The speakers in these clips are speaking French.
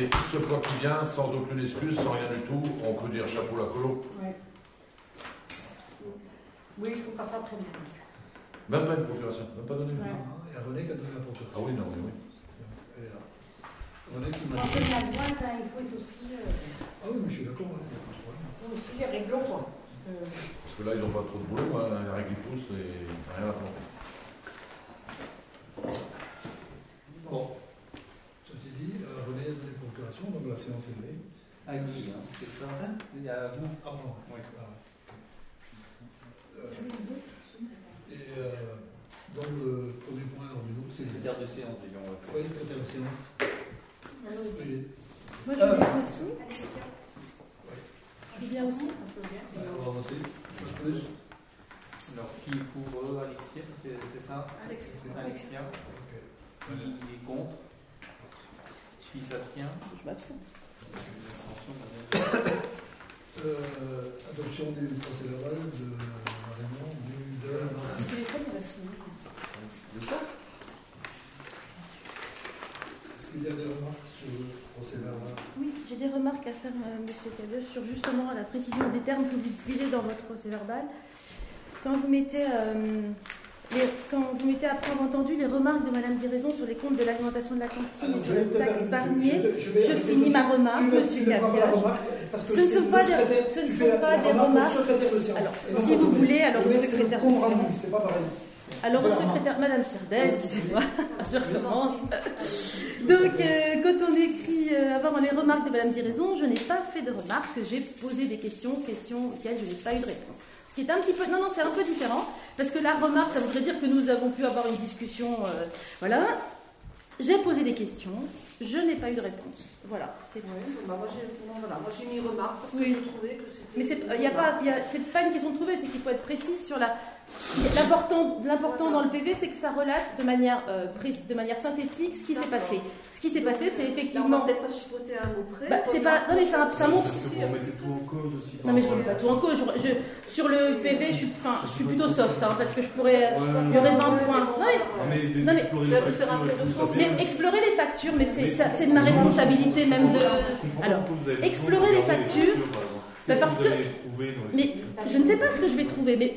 fait X fois qu'il vient, sans aucune excuse, sans rien du tout. On peut dire chapeau la colo. Ouais. Oui, je comprends ça très bien. Même pas une procuration, même pas donné. Ouais. Il y a René qui a donné la procuration. Ah oui, non, mais oui. Elle est là. René qui m'a En dit. fait, la droite, hein, il faut être aussi, euh, Ah oui, mais je suis d'accord. hein, il y a pas de problème. aussi réglo, quoi. Euh, Parce que là, ils n'ont pas trop de boulot, hein. la règle qui pousse et rien à planter. Bon. Ceci dit, euh, René a donc la séance est levée. À Guy, hein, c'est ça Il y a vous. Ah bon. Oui. Ah. Euh, et euh, donc le premier point alors du jour, c'est le Secrétaire de séance, disons. Oui, secrétaire de séance. Moi, je viens aussi. Je viens aussi. On va avancer. Plus. Alors, qui est pour eux, Alexia, c'est ça Alexia. C'est Alexia. Qui est contre Qui s'abstient Je m'abstiens. Euh, adoption du procès verbal de la réunion du de Le téléphone, il va sonner. Est-ce qu'il y a des remarques sur le procès verbal? Oui, j'ai des remarques à faire, euh, Monsieur Cabioche, sur justement la précision des termes que vous utilisez dans votre procès verbal. Quand vous mettez, euh, les- quand vous mettez après entendu les remarques de Madame Diraison sur les comptes de l'alimentation de la cantine et sur faire taxe Barnier, je, finis ma remarque, Monsieur que Ce ne sont le pas des- ce ne sont pas remarques. Alors, si vous voulez, alors Le le secrétaire c'est pas pareil. Alors au secrétaire, Madame Sirdet, excusez-moi, je recommence. Donc euh, quand on écrit euh, avant les remarques de Madame Diraison, je n'ai pas fait de remarques, j'ai posé des questions, questions auxquelles je n'ai pas eu de réponse. Ce qui est un petit peu, non non c'est un peu différent, parce que la remarque, ça voudrait dire que nous avons pu avoir une discussion, euh, voilà. J'ai posé des questions, je n'ai pas eu de réponse. Voilà, c'est tout. Oui, bah, moi j'ai non, voilà, moi, j'ai mis remarque parce que Oui. je trouvais que c'était. Mais c'est il y a pas, il y a- c'est pas une question de trouver, c'est qu'il faut être précis sur la. L'important, dans le PV, c'est que ça relate de manière, euh, de manière synthétique ce qui s'est passé. Ce qui s'est passé, c'est effectivement. peut-être pas chipoter un mot près. Bah, c'est pas. Non mais ça, ça montre. Parce que vous remettez tout en cause aussi. Non mais je ne remets pas tout en cause. Je, je- sur le PV, je suis, enfin, je suis plutôt soft, hein, parce que je pourrais. Il y aurait 20 points. Non, mais- Non, mais les factures mais explorer les factures, mais c'est, de ma responsabilité même de. Alors, explorer les factures, bah, parce que Mais je ne sais pas ce que je vais trouver, mais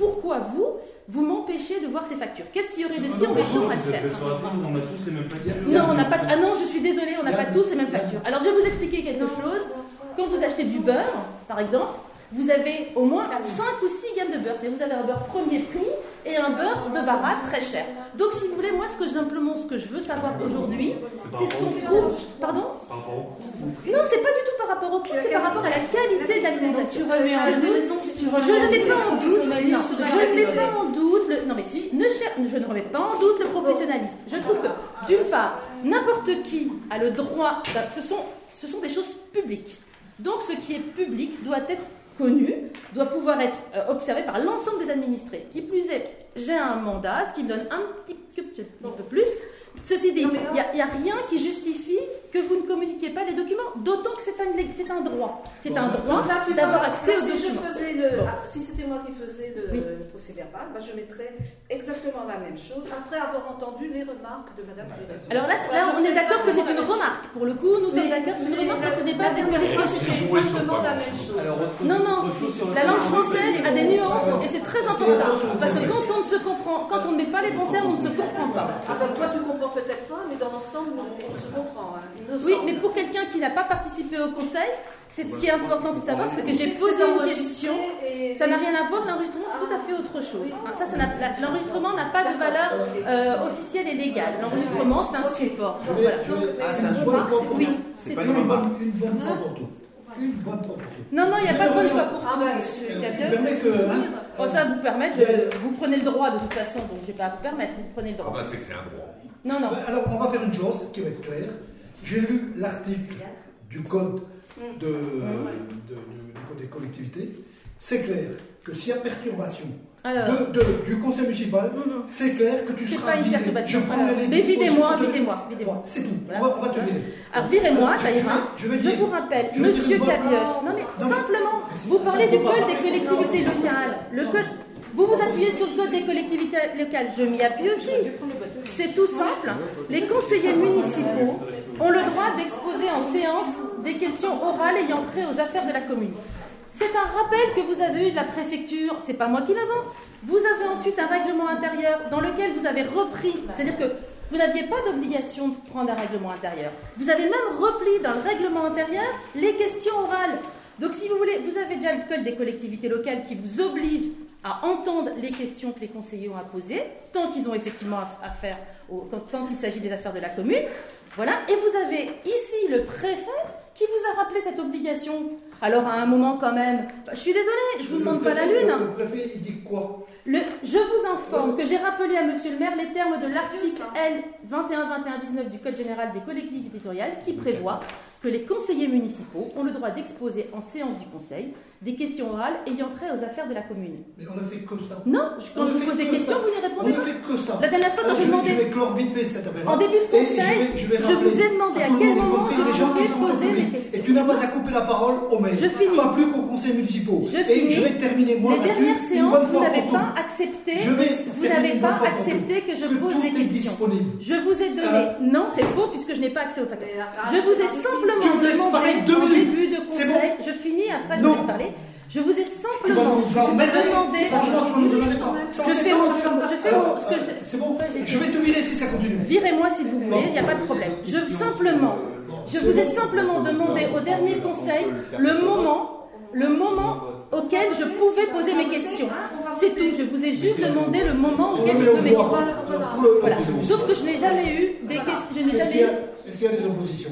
pourquoi vous, vous m'empêchez de voir ces factures? Qu'est-ce qu'il y aurait de si embêtant à le faire? on a tous les mêmes factures. Non, on n'a pas. Ah non, je suis désolée, on n'a pas tous les mêmes factures. Alors je vais vous expliquer quelque chose. Quand vous achetez du beurre, par exemple, vous avez au moins 5 ou 6 gammes de beurre. C'est-à-dire vous avez un beurre premier prix et un beurre de barat très cher. Donc si vous voulez, moi ce que simplement ce que je veux savoir aujourd'hui, C'est c'est ce qu'on trouve. Pardon. Non, c'est pas du tout par rapport au prix, c'est par rapport à la qualité de l'alimentation. Tu remets en Je- ne en mets doute pas en doute, je ne mets pas en doute, le, non mais si, ne cher- je ne remets pas en doute le professionnalisme. Je trouve que, d'une part, n'importe qui a le droit, ce sont, ce sont des choses publiques. Donc ce qui est public doit être connu, doit pouvoir être euh, observé par l'ensemble des administrés. Qui plus est, j'ai un mandat, ce qui me donne un petit, petit peu plus. Ceci dit, il n'y a, rien qui justifie que vous ne communiquiez pas les documents, d'autant que c'est un, droit. C'est un droit d'avoir accès aux si je documents. faisais le, Bon. ah, si c'était moi qui faisais le Oui. procès verbal, bah, je mettrais exactement la même chose après avoir entendu les remarques de Madame Thérèse. Alors là, on est d'accord que c'est une remarque. Pour le coup, nous sommes d'accord, c'est une remarque parce que je n'ai pas déposé. C'est exactement la même chose. Non, non, la langue française a des nuances et c'est très important. Parce que quand on ne se comprend, quand on ne met pas les bons termes, on ne se comprend pas. Ah, bah, toi, tu comprends peut-être pas, mais dans l'ensemble, on, on se comprend. hein, Oui, semble. mais pour quelqu'un qui n'a pas participé au conseil, c'est ce qui est important, c'est de savoir ce que j'ai posé une question. et- Ça n'a rien à voir, l'enregistrement c'est tout à fait autre chose. Ça, l'enregistrement n'a pas de valeur euh, officielle et légale. L'enregistrement c'est un support. Voilà. Ah, c'est un support, fois Oui, c'est pas tout. une remarque. bonne, une bonne fois pour toutes. Une bonne fois pour. Non, non, il n'y a pas de bonne foi pour Ah, tout, bah, hein, ça vous permet, je- vous prenez le droit de toute façon, donc je ne vais pas vous permettre, vous prenez le Ah droit. bah c'est que c'est un droit. Non, non. Alors, on va faire une chose qui va être claire. J'ai lu l'article du code, de, de- du, du code des collectivités. C'est clair que s'il y a perturbation Alors, de, de- du conseil municipal, Mhm. c'est clair que tu c'est seras pas une viré. perturbation. Je Mais videz-moi, videz-moi, videz-moi. C'est tout. Voilà. On, va, on va te virer. Alors, virez-moi, Je- ça ira. je Je vous rappelle, je monsieur Cabioche, non mais Non, simplement, vous parlez du code des collectivités locales. Le code, vous vous appuyez sur le code des collectivités locales, je m'y appuie aussi. C'est tout simple. Les conseillers municipaux ont le droit d'exposer en des questions orales ayant trait aux affaires de la commune. C'est un rappel que vous avez eu de la préfecture, c'est pas moi qui l'invente. Vous avez ensuite un règlement intérieur dans lequel vous avez repris, c'est-à-dire que vous n'aviez pas d'obligation de prendre un règlement intérieur. Vous avez même repris dans le règlement intérieur les questions orales. Donc si vous voulez, vous avez déjà le code des collectivités locales qui vous oblige à entendre les questions que les conseillers ont à poser, tant qu'ils ont effectivement affaire, au, tant qu'il s'agit des affaires de la commune. Voilà. Et vous avez ici le préfet qui vous a rappelé cette obligation. Alors à un moment quand même, je suis désolée, je vous demande pas la lune. Le préfet, il dit quoi? Le, je vous informe que j'ai rappelé à Monsieur le maire les termes de l'article L 21-21-19 du Code général des collectivités territoriales qui prévoit que les conseillers municipaux ont le droit d'exposer en séance du conseil des questions orales ayant trait aux affaires de la commune. Mais on ne fait que ça. Non, quand je vous pose des questions, vous n'y répondez pas. On ne fait que ça. La dernière fois, quand je, je demandais. Je vais clore vite fait cette affaire. En début de conseil, je, vais, je, vous ai demandé à quel moment je pouvais poser mes questions. Et tu n'as pas à couper la parole au maire. Je finis. Pas plus qu'aux conseils municipaux. Je et finis. je vais terminer moi Les dernières séances, vous n'avez pas accepté. Vous n'avez pas accepté que je pose des questions. Je vous ai donné. Non, c'est faux puisque je n'ai pas accès au paquet. Je vous ai simplement demandé en début de conseil. Je finis après, je vous laisse parler. Je vous ai simplement demandé. Franchement, tu nous. Je fais mon. Je fais mon. Ce que je... C'est bon. Je vais te virer si ça continue. Virez-moi si vous voulez. Il n'y a pas de problème. Je simplement. Je vous ai simplement demandé au dernier conseil le moment, le moment auquel je pouvais poser mes questions. C'est tout. Je vous ai juste demandé le moment auquel je pouvais mes questions. Voilà. Sauf que je n'ai jamais eu des questions. Est-ce qu'il y a des oppositions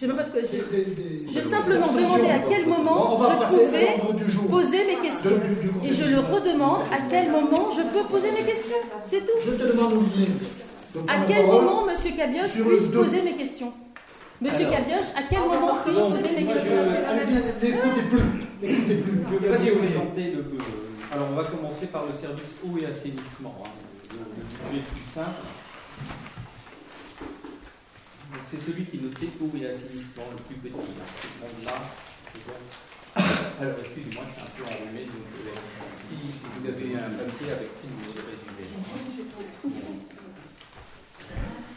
je ne sais pas de quoi je. J'ai simplement demandé à quel moment je pouvais poser mes questions. Et je le redemande à quel moment je peux poser mes questions. C'est tout. Je te demande Olivier. À quel moment, Monsieur Cabioche, puis-je poser mes questions Monsieur Cabioche, à quel moment puis-je poser mes questions N'écoutez plus. N'écoutez plus. Je vais vous présenter le. Alors, on va commencer par le service eau et assainissement. Hein. Le budget plus simple. C'est celui qui notait eau et assainissement le plus petit. Hein. Ce monde-là. Alors, excusez-moi, je suis un peu enrhumé, donc euh, si vous avez un papier avec tout le résumé.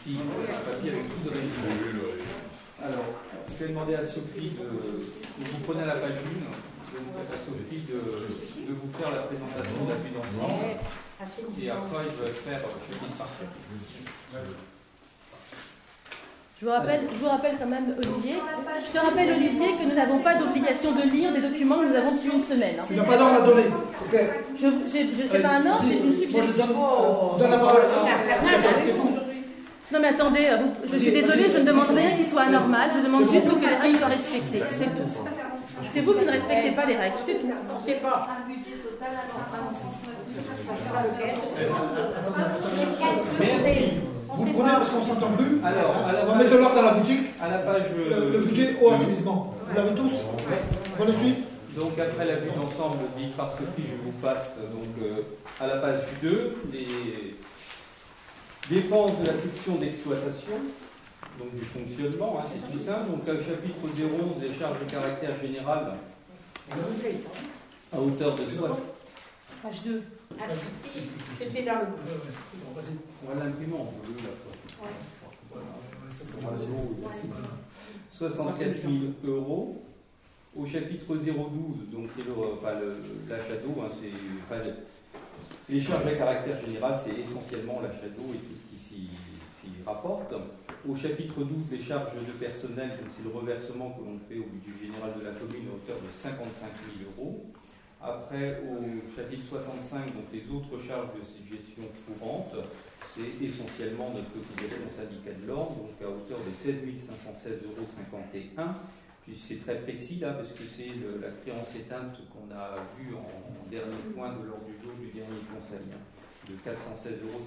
Si vous avez un papier avec tout le résumé. Alors, je vais demander à Sophie de. Vous prenez la page 1, je vais demander à Sophie de, de vous faire la présentation de la vue d'ensemble. Et après, je vais faire. Je vous, rappelle, je vous rappelle quand même, Olivier, je te rappelle, Olivier, que nous n'avons pas d'obligation de lire des documents que nous avons depuis une semaine. Hein. Tu n'as pas d'ordre à donner. Je ne sais pas un ordre, c'est une suggestion. Moi, je donne, la parole à non mais attendez, je suis désolée, je ne demande rien qui soit anormal, je demande juste que les règles soient respectées, c'est tout. C'est vous qui ne respectez pas les règles, c'est tout. Je sais pas. Merci. Vous prenez parce qu'on s'entend plus. Alors, à la on va mettre de l'ordre dans la boutique. À la page. Le, budget au assainissement. Vous l'avez tous Bonne suite. Donc après la vue d'ensemble dite par Sophie, je vous passe donc euh, à la page 2, les dépenses de la section d'exploitation, donc du fonctionnement, hein, c'est tout simple. Donc au chapitre 011, les charges de caractère général à hauteur de 60. Page 2. Ah, dans le. On va l'imprimer en bleu là. 64 000 euros. Au chapitre 012, donc c'est enfin, l'achat d'eau, hein, enfin, les charges à caractère général, c'est essentiellement l'achat d'eau et tout ce qui s'y rapporte. Au chapitre 12, les charges de personnel, c'est le reversement que l'on fait au budget général de la commune à hauteur de 55 000 euros. Après, au chapitre 65, donc les autres charges de gestion courante, c'est essentiellement notre cotisation syndicat de l'ordre, donc à hauteur de 16 516,51 euros. Puis c'est très précis là, parce que c'est la créance éteinte qu'on a vue en, dernier point de l'ordre du jour du dernier conseil, hein, de 416,51 euros.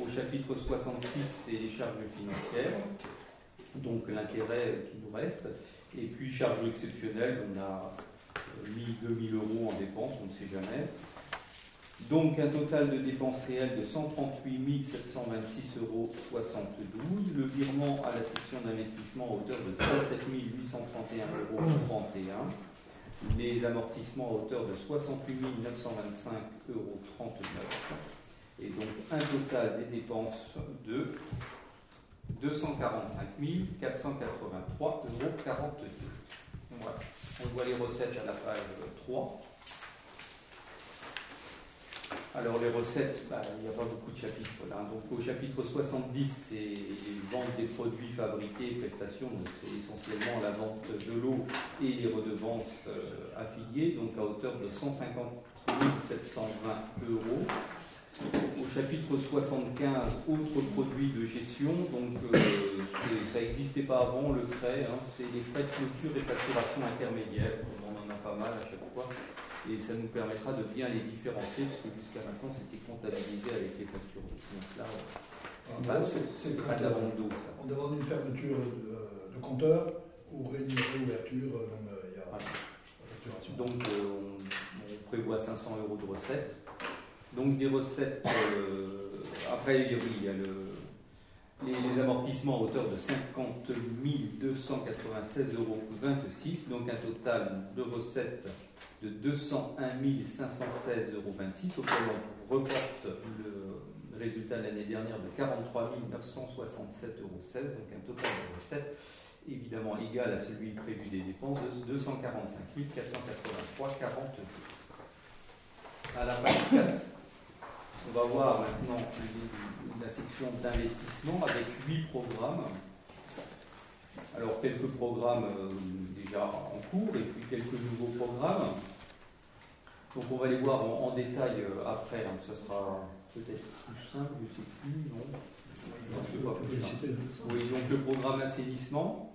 Au chapitre 66, c'est les charges financières, donc l'intérêt qui nous reste. Et puis charges exceptionnelles, on a mis 2000 euros en dépenses, on ne sait jamais. Donc un total de dépenses réelles de 138 726,72 euros. Le virement à la section d'investissement à hauteur de 37 831,31 euros. Les amortissements à hauteur de 68 925,39 euros. Et donc un total des dépenses de 245 483,42 euros. On voit les recettes à la page 3. Alors les recettes, bah, il n'y a pas beaucoup de chapitres là. Donc au chapitre 70, c'est vente des produits fabriqués, prestations. C'est essentiellement la vente de l'eau et les redevances euh, affiliées, donc à hauteur de 150 720 euros. Au chapitre 75, autres produits de gestion, donc euh, ça n'existait pas avant, le frais, hein, c'est les frais de clôture et facturation intermédiaire, on en a pas mal à chaque fois, et ça nous permettra de bien les différencier, parce que jusqu'à maintenant c'était comptabilisé avec les factures d'eau. Donc là, En c'est pas, gros, de la euh, vente d'eau, ça. on demande une fermeture de, de compteur ou réouverture, euh, même euh, il y a Voilà. la facturation. Donc euh, on, on prévoit 500 euros de recettes. Donc des recettes, euh, après il y a, oui, il y a le- les, les amortissements à hauteur de 50 296,26 euros. Donc un total de recettes de 201 516,26 euros auquel on reporte le résultat de l'année dernière de 43 967,16 euros. Donc un total de recettes évidemment égal à celui prévu des dépenses de 245 483,42. À la page 4, on va voir maintenant la section d'investissement avec 8 programmes. Alors quelques programmes euh, déjà en cours et puis quelques nouveaux programmes. Donc on va les voir en, détail euh, après, hein. ce sera peut-être plus simple, je ne sais plus, pas, plus. Oui, donc le programme assainissement,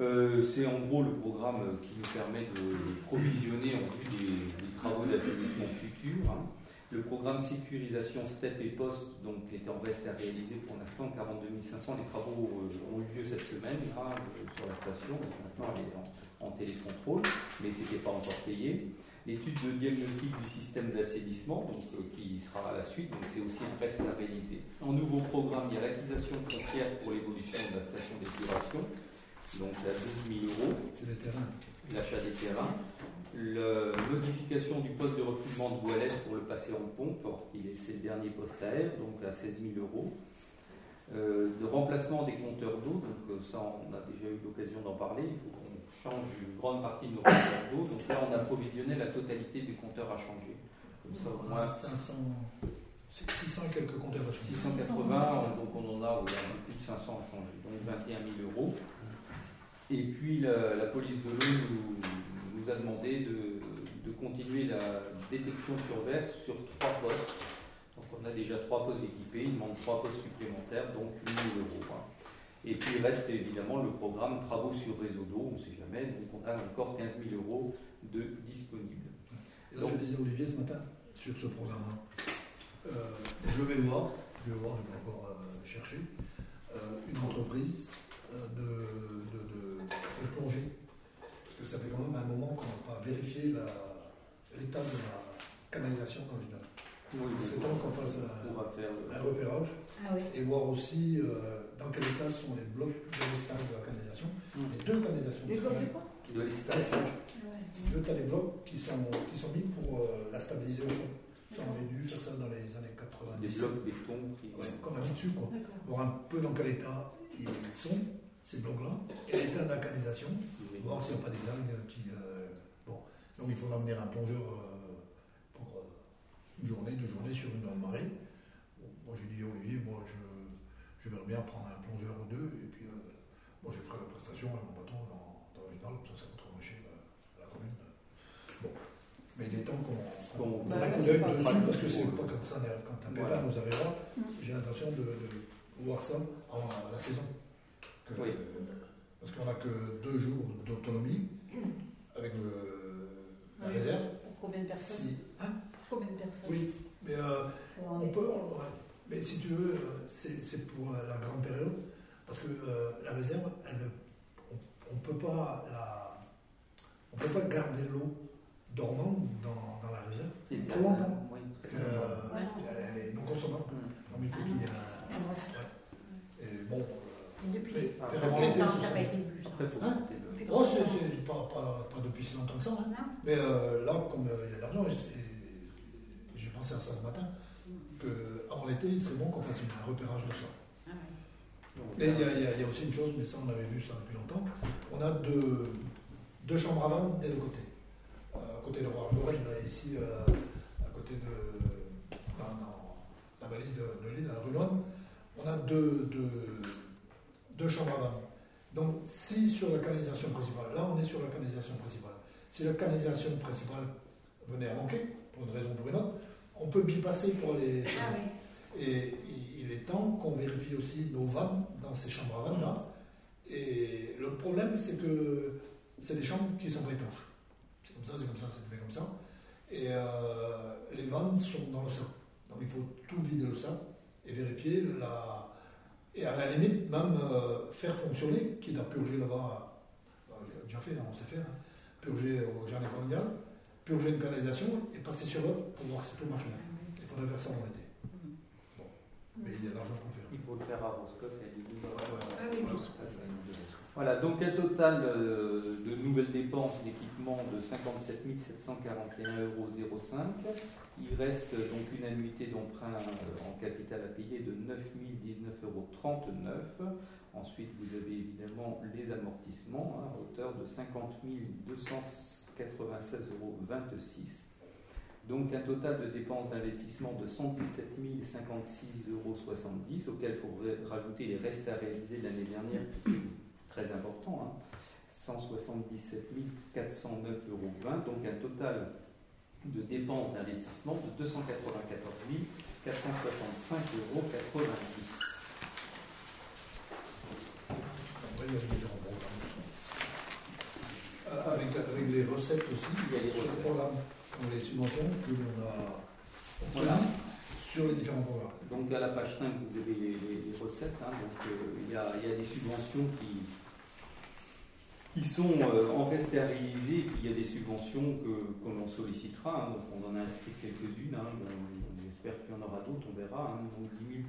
euh, c'est en gros le programme qui nous permet de provisionner en vue des, des travaux d'assainissement futurs. hein. Le programme sécurisation STEP et POST, donc, qui est en reste à réaliser pour l'instant, 42 500. Les travaux euh, ont eu lieu cette semaine euh, sur la station, donc maintenant elle est en, en télécontrôle, mais ce n'était pas encore payé. L'étude de diagnostic du système d'assainissement, donc, euh, qui sera à la suite, donc c'est aussi un reste à réaliser. En nouveau programme, il y a l'acquisition foncière pour l'évolution de la station d'épuration, donc à 12 000 euros C'est des terrains. l'achat des terrains, la modification du poste de refoulement de Boilette pour le passer en pompe, c'est le dernier poste à air, donc à 16 000 euros. Euh, de remplacement des compteurs d'eau, donc euh, ça on a déjà eu l'occasion d'en parler, il faut qu'on change une grande partie de nos compteurs d'eau, donc là on a provisionné la totalité des compteurs à changer. Comme ça au On moins a 500, c'est 600 et quelques compteurs à changer. 680, donc on en a voilà, plus de 500 à changer, donc 21 000 euros. Et puis la, la police de l'eau nous, a demandé de, continuer la détection sur verse sur trois postes. Donc on a déjà trois postes équipés, il demande trois postes supplémentaires, donc 8 000 euros. Et puis il reste évidemment le programme travaux sur réseau d'eau, on ne sait jamais, donc on a encore 15 000 euros de disponibles. Là, je disais Olivier ce matin sur ce programme-là. Euh, je vais voir, je vais voir, je vais encore euh, chercher euh, une entreprise euh, de- de plongée. Parce que ça fait quand même un moment qu'on n'a pas vérifié l'état de la canalisation dans le Ginois. Oui, C'est temps qu'on fasse un, on va faire le- un repérage Ah oui. et voir aussi euh, dans quel état sont les blocs de l'estage de la canalisation. Les deux canalisations. Les blocs de quoi de. Ah Deux, t'as les blocs qui sont, qui sont mis pour euh, la stabiliser au fond. Ça, on avait dû faire ça dans les années 90. Des blocs béton pris. Ouais, mis dessus, quoi. D'accord. Voir un peu dans quel état ils sont, ces blocs-là, et l'état de la canalisation, voir s'il n'y a pas des algues qui. euh, bon, donc il faudra amener un plongeur euh, pour euh, une journée, deux journées sur une grande marée. Bon, moi j'ai dit à Olivier, moi je, je verrais bien prendre un plongeur ou deux, et puis euh, moi je ferai la prestation avec mon bateau dans, dans l'original, comme ça ça coûtera moins cher à, la commune. Bon, mais il est temps qu'on Qu'on- qu'on Bah, dessus, parce que c'est pas comme ça, quand un pépin Voilà. nous arrivera, Mm. j'ai l'intention de, de voir ça avant la, la saison. Que- Oui. Parce qu'on n'a que deux jours d'autonomie avec le, la Oui. réserve. Pour combien de personnes Si, hein Pour combien de personnes oui, mais euh, on ouais. Mais si tu veux, euh, c'est c'est pour la, la grande période. Parce que euh, la réserve, elle, on ne peut pas la, on peut pas garder l'eau dormante dans, dans la réserve. Trop longtemps. Oui, Parce très que longtemps. euh, Ouais. elle est non consommable. Donc il faut qu'il y ait un. Ah, ouais. Et bon. Depuis ça n'a pas été Hein Depuis Oh, combien de c'est pas, pas, pas depuis si longtemps que ça. hein. Mais euh, là, comme euh, il y a de l'argent, j'ai pensé à ça ce matin, qu'avant l'été, c'est bon qu'on fasse un repérage de ça. Ah. Et il y, a, il y aussi une chose, mais ça on avait vu ça depuis longtemps, on a deux, deux chambres à vannes des deux côtés. Euh, à côté de Roi là, ici, euh, à côté de dans, dans la valise de, de l'île, la rue Loine, on a deux, deux, deux chambres à vannes. Donc si sur la canalisation principale, là on est sur la canalisation principale, si la canalisation principale venait à manquer, pour une raison ou pour une autre, on peut bypasser pour aller... Ah oui. Et il- est temps qu'on vérifie aussi nos vannes dans ces chambres à vannes là. Et le problème, c'est que c'est des chambres qui sont pas étanches. C'est comme ça, c'est comme ça, c'est fait comme ça. Et euh, les vannes sont dans le sac. Donc il faut tout vider le sac et vérifier la. Et à la limite, même euh, faire fonctionner, quitte à purger là-bas. euh, J'ai déjà fait, hein, on sait faire. hein, purger au jardin colonial, purger une canalisation et passer sur l'autre pour voir si tout marche bien. Il faudrait faire ça en été. Bon. Mais il y a de l'argent pour le faire. Il faut le faire à Roscoff et à Voilà, donc un total euh, de nouvelles dépenses d'équipement de 57 741,05 euros. Il reste donc une annuité d'emprunt euh, en capital à payer de 9 019,39 euros. Ensuite, vous avez évidemment les amortissements hein, à hauteur de 50 296,26 euros. Donc un total de dépenses d'investissement de 117 056,70 euros, auquel il faudrait rajouter les restes à réaliser l'année dernière, très important, hein, 177 409,20 euros, donc un total de dépenses d'investissement de 294 465,90 euros. Y. Euh, Avec, avec les recettes aussi, Il y a les sur le recettes. programme, comme les subventions que l'on a Voilà. sur les différents programmes. Donc à la page 5, vous avez les, les- les recettes. hein. donc euh, il y, a, il y a des subventions qui, qui sont euh, en reste à réaliser, il y a des subventions que, que l'on sollicitera. hein. donc on en a inscrit quelques-unes. hein. On espère qu'il y en aura d'autres, on verra. hein. donc 10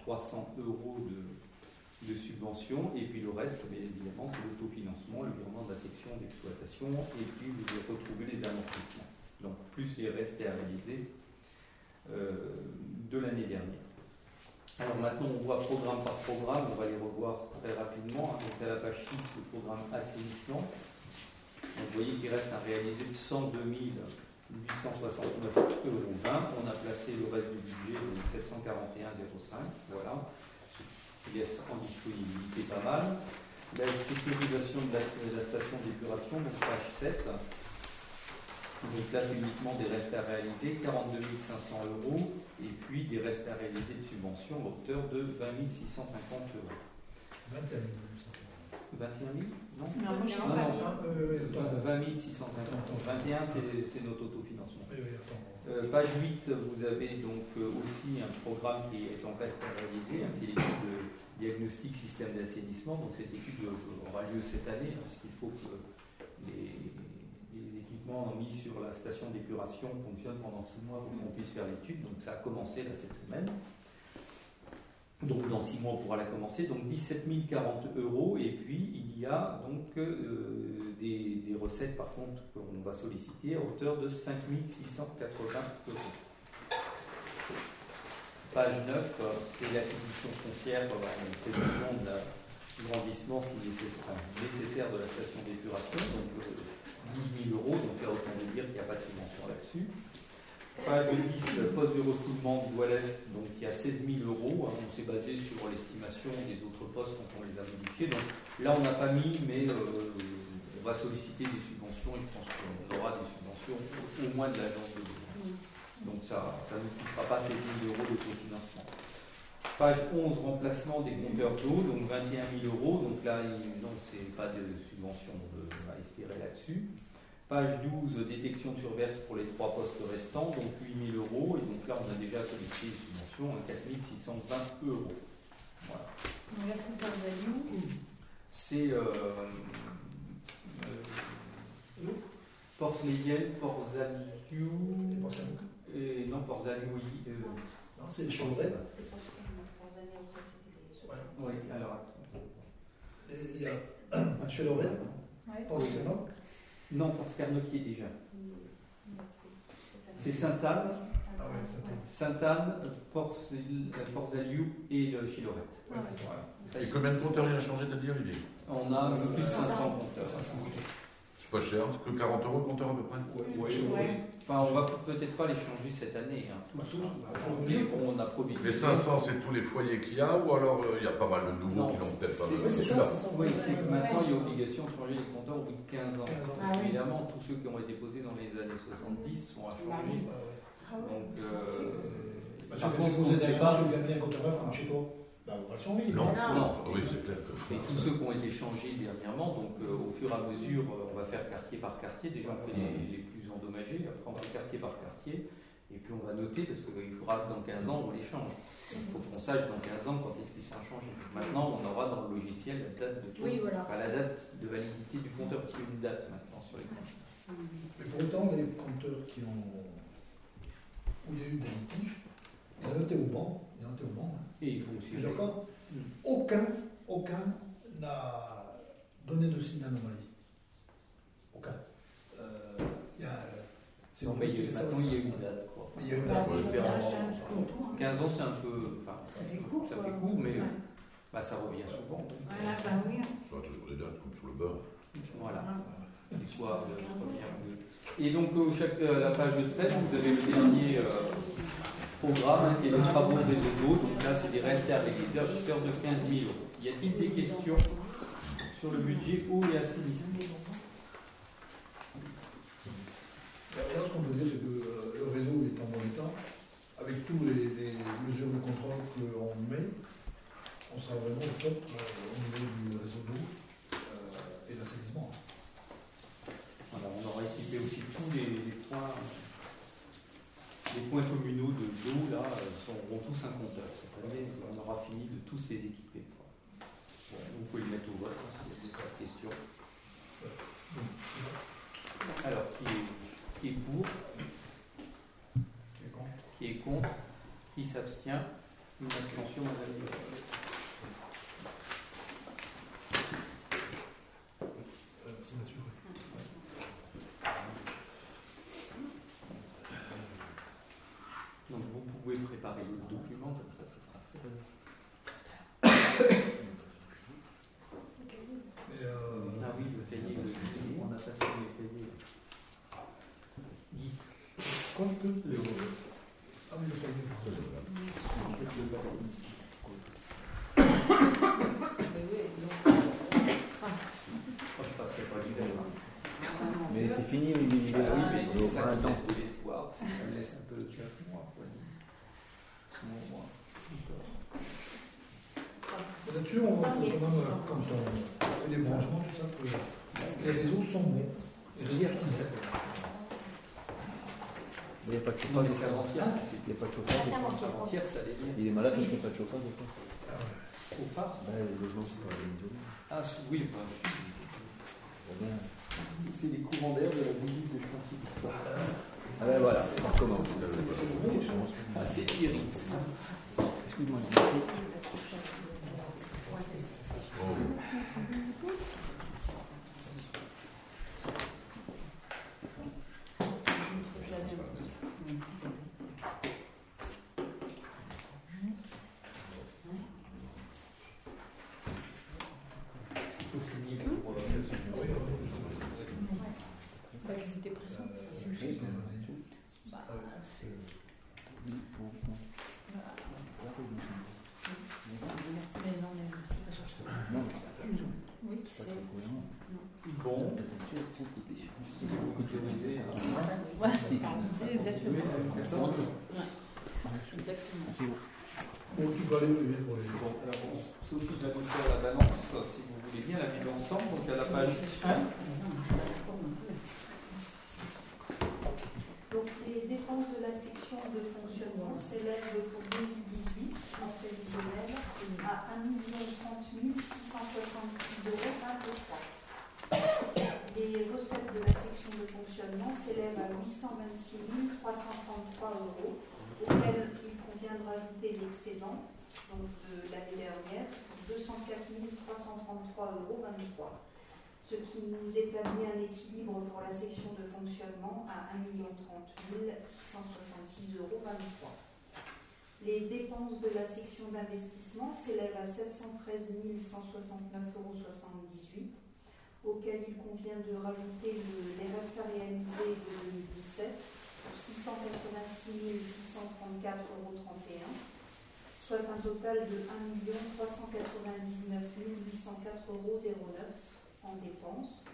300 euros de, de subventions. Et puis le reste, bien évidemment, c'est l'autofinancement, le virement de la section d'exploitation. Et puis vous allez retrouver les amortissements. Donc plus les restes à réaliser euh, de l'année dernière. Alors maintenant, on voit programme par programme, on va les revoir très rapidement. hein. Donc à la page 6, le programme assainissement. Donc, vous voyez qu'il reste à réaliser de 102 869,20 euros. On a placé le reste du budget, donc 741,05. Voilà. Ce qui laisse en disponibilité pas mal. La sécurisation de la, de la station d'épuration, donc page 7. Donc là, c'est uniquement des restes à réaliser, 42 500 euros, et puis des restes à réaliser de subvention à hauteur de 20 650 euros. 21 000, ça 21 000 Non Non, moi, Non, en non, famille. Ah, oui, oui, attends. 20 650. 21, c'est c'est notre autofinancement. Oui, oui, attends. Euh, page 8, vous avez donc euh, aussi un programme qui est en reste à réaliser, hein, qui est l'étude de diagnostic système d'assainissement. Donc cette étude aura lieu cette année, hein, puisqu'il faut que les, les équipements mis sur la station d'épuration fonctionnent pendant 6 mois pour qu'on puisse faire l'étude. Donc ça a commencé là cette semaine. Donc dans 6 mois on pourra la commencer. Donc 17 040 euros. Et puis il y a donc euh, des, recettes par contre qu'on va solliciter à hauteur de 5 680 euros. Page 9, euh, c'est l'acquisition foncière la prévision de si nécessaire de la station d'épuration, donc euh, 12 000 euros, donc là autant vous dire qu'il n'y a pas de subvention là-dessus. Page 10, poste de refoulement du voie l'Est, donc il y a 16 000 euros, hein, on s'est basé sur l'estimation des autres postes quand on les a modifiés, donc là on n'a pas mis, mais euh, on va solliciter des subventions et je pense qu'on aura des subventions au, moins de l'agence de l'eau. Donc ça ça ne coûtera pas 7 000 euros de cofinancement. Page 11, remplacement des compteurs d'eau, donc 21 000 euros. Donc là, non, c'est pas de subvention de- là-dessus. Page 12, détection de surverse pour les trois postes restants, donc 8 000 euros. Et donc là, on a déjà sollicité une subvention à 4 620 euros. Voilà. Là, c'est par value. C'est euh, euh, Porcelaine, Porzaliou, C'est pour ça. et non, euh, Non, c'est oui, alors attends. Et il y a chez Lorraine, Ouais. Porcelain. Non, Porce-Carnotier déjà. Mm. C'est Sainte-Anne, Ah ouais, Sainte-Anne, Port-Zaliou Port-Zaliou et le Chilorette. Ah ouais. Voilà. Et combien de compteurs il a changé, t'as dit, Olivier? On a peu plus de 500 compteurs. C'est pas cher, c'est que 40 euros le compteur à peu près Oui, Ouais. oui. Enfin, on va peut-être pas les changer cette année. Hein, Bah, tout, bah, on a provisionné. Les 500, c'est tous les foyers qu'il y a ou alors euh, il y a pas mal de Non, nouveaux qui n'ont peut-être pas c'est- Oui, c'est ça, ça. Oui, c'est que maintenant il y a obligation de changer les compteurs au bout de 15 ans. 15 ans. Ah oui. Évidemment, tous ceux qui ont été posés dans les années 70 sont à changer. Bah, ouais. Donc, euh, Euh, bah, par contre, vous on ne êtes sait pas, vous avez un compteur neuf comme chez toi, bah, on va le changer. Non. non. Oui, c'est clair. que- Et tous ceux qui ont été changés dernièrement, donc euh, au fur et à mesure, euh, on va faire quartier par quartier. Déjà, on fait les, les plus endommagés, après, on fait quartier par quartier. Et puis, on va noter, parce qu'il faudra que dans 15 ans, on les change. Il faut qu'on sache dans 15 ans quand est-ce qu'ils sont changés. Maintenant, on aura dans le logiciel la date de Oui, voilà. enfin, la date de validité du compteur, parce qu'il y a une date maintenant sur les compteurs. Mais pour autant, les compteurs qui ont. où il y a eu des litiges, ils ont été au banc. Et il faut aussi. Tu es d'accord Mm. Aucun, aucun n'a donné de signe d'anomalie. Aucun. Euh, il y a, c'est Non, mais il y a- ça, maintenant, ça, il y a une date. Quoi. Il y a une date. oui, Ouais. il y a un change pour tout, hein. 15 ans, c'est un peu. Enfin, Ça fait court, ça quoi. fait court, mais Ouais. bah, ça revient souvent. Voilà, bah oui. Ça a toujours des dates comme sur le beurre. Voilà. L'histoire de de- Et donc, chaque, euh, la page de traite, vous avez le dernier euh, programme hein, qui est les travaux de réseau d'eau. Donc là, c'est des restes à réaliser à hauteur de 15 000 euros. Y a-t-il des questions sur le budget eau et assainissement Là, ce qu'on peut dire, c'est que euh, le réseau est en bon état. Avec toutes les, mesures de contrôle qu'on met, on sera vraiment au euh, au niveau du réseau d'eau euh, et de l'assainissement. Aura équipé aussi tous les, points, les points communaux de l'eau, là, euh, seront tous un compteur. Cette année, on aura fini de tous les équiper. Bon, vous pouvez le mettre au vote hein, si vous. Alors, qui est, pour, qui est contre, qui s'abstient, une abstention, madame. Lévy. Euh, signature. Donc, vous pouvez préparer le document, comme ça, ça sera fait. Euh, Ah oui, le cahier, le- on a passé. Guy, Comme que le, Ah oui, le cahier. Moi, je passerai pas l'hiver. hein. Mais c'est fini, Olivier. Ah oui, mais c'est ça qui laisse de l'espoir, c'est que ça me laisse un peu 9 mois. Quoi. 9 mois. Là-dessus, on voit que quand même, quand on fait des branchements, tout ça, que les réseaux sont bons. Les sont. Il n'y a pas de chauffage. c'est avant-hier. c'est- Il n'y a pas de chauffage. Avant-hier, ça allait bien. Il est malade parce qu'il n'y a pas de chauffage. Ah Ben, le logement, c'est pas. Ah, oui, bien. c'est les courants d'air de la visite de chantier. Ah ben voilà, on recommence. Ah, c'est ça. Excuse-moi. Oh. Il faut signer pour. euh, Ah oui, ah oui. Bah, ils étaient présents. Euh, je sais pas. Bah, Ah ouais. c'est- Mais non, mais on va chercher. Oui, c'est. Bon, vous autorisez à. Ouais, c'est exactement. D'accord Exactement. Bon, tu peux aller Olivier, pour les. Bon, alors, on Sophie va nous faire la balance, si vous voulez bien, la vue d'ensemble, donc à la page 1. Donc les dépenses de la section de fonctionnement s'élèvent pour 2018 en prévisionnel à 1 30 666 euros 23. Les recettes de la section de fonctionnement s'élèvent à 826 333 euros, auxquels il convient de rajouter l'excédent donc de l'année dernière, 204 333 euros 23 ce qui nous établit un équilibre pour fonctionnement à 1 30 666,23 euros. Les dépenses de la section d'investissement s'élèvent à 713 169,78 euros, auquel il convient de rajouter le- les restes à réaliser de 2017 pour 686 634,31 euros, soit un total de 1 399 804,09 euros en dépenses.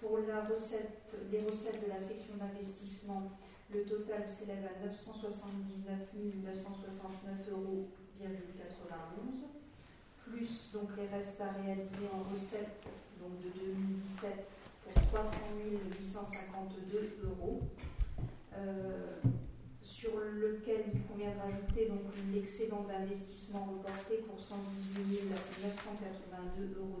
Pour la recette, les recettes de la section d'investissement, le total s'élève à 979 969,91 euros, plus donc les restes à réaliser en recettes donc de 2017 pour 300 852 euros. Euh, sur lequel il convient de rajouter l'excédent d'investissement reporté pour 118 982,18 euros,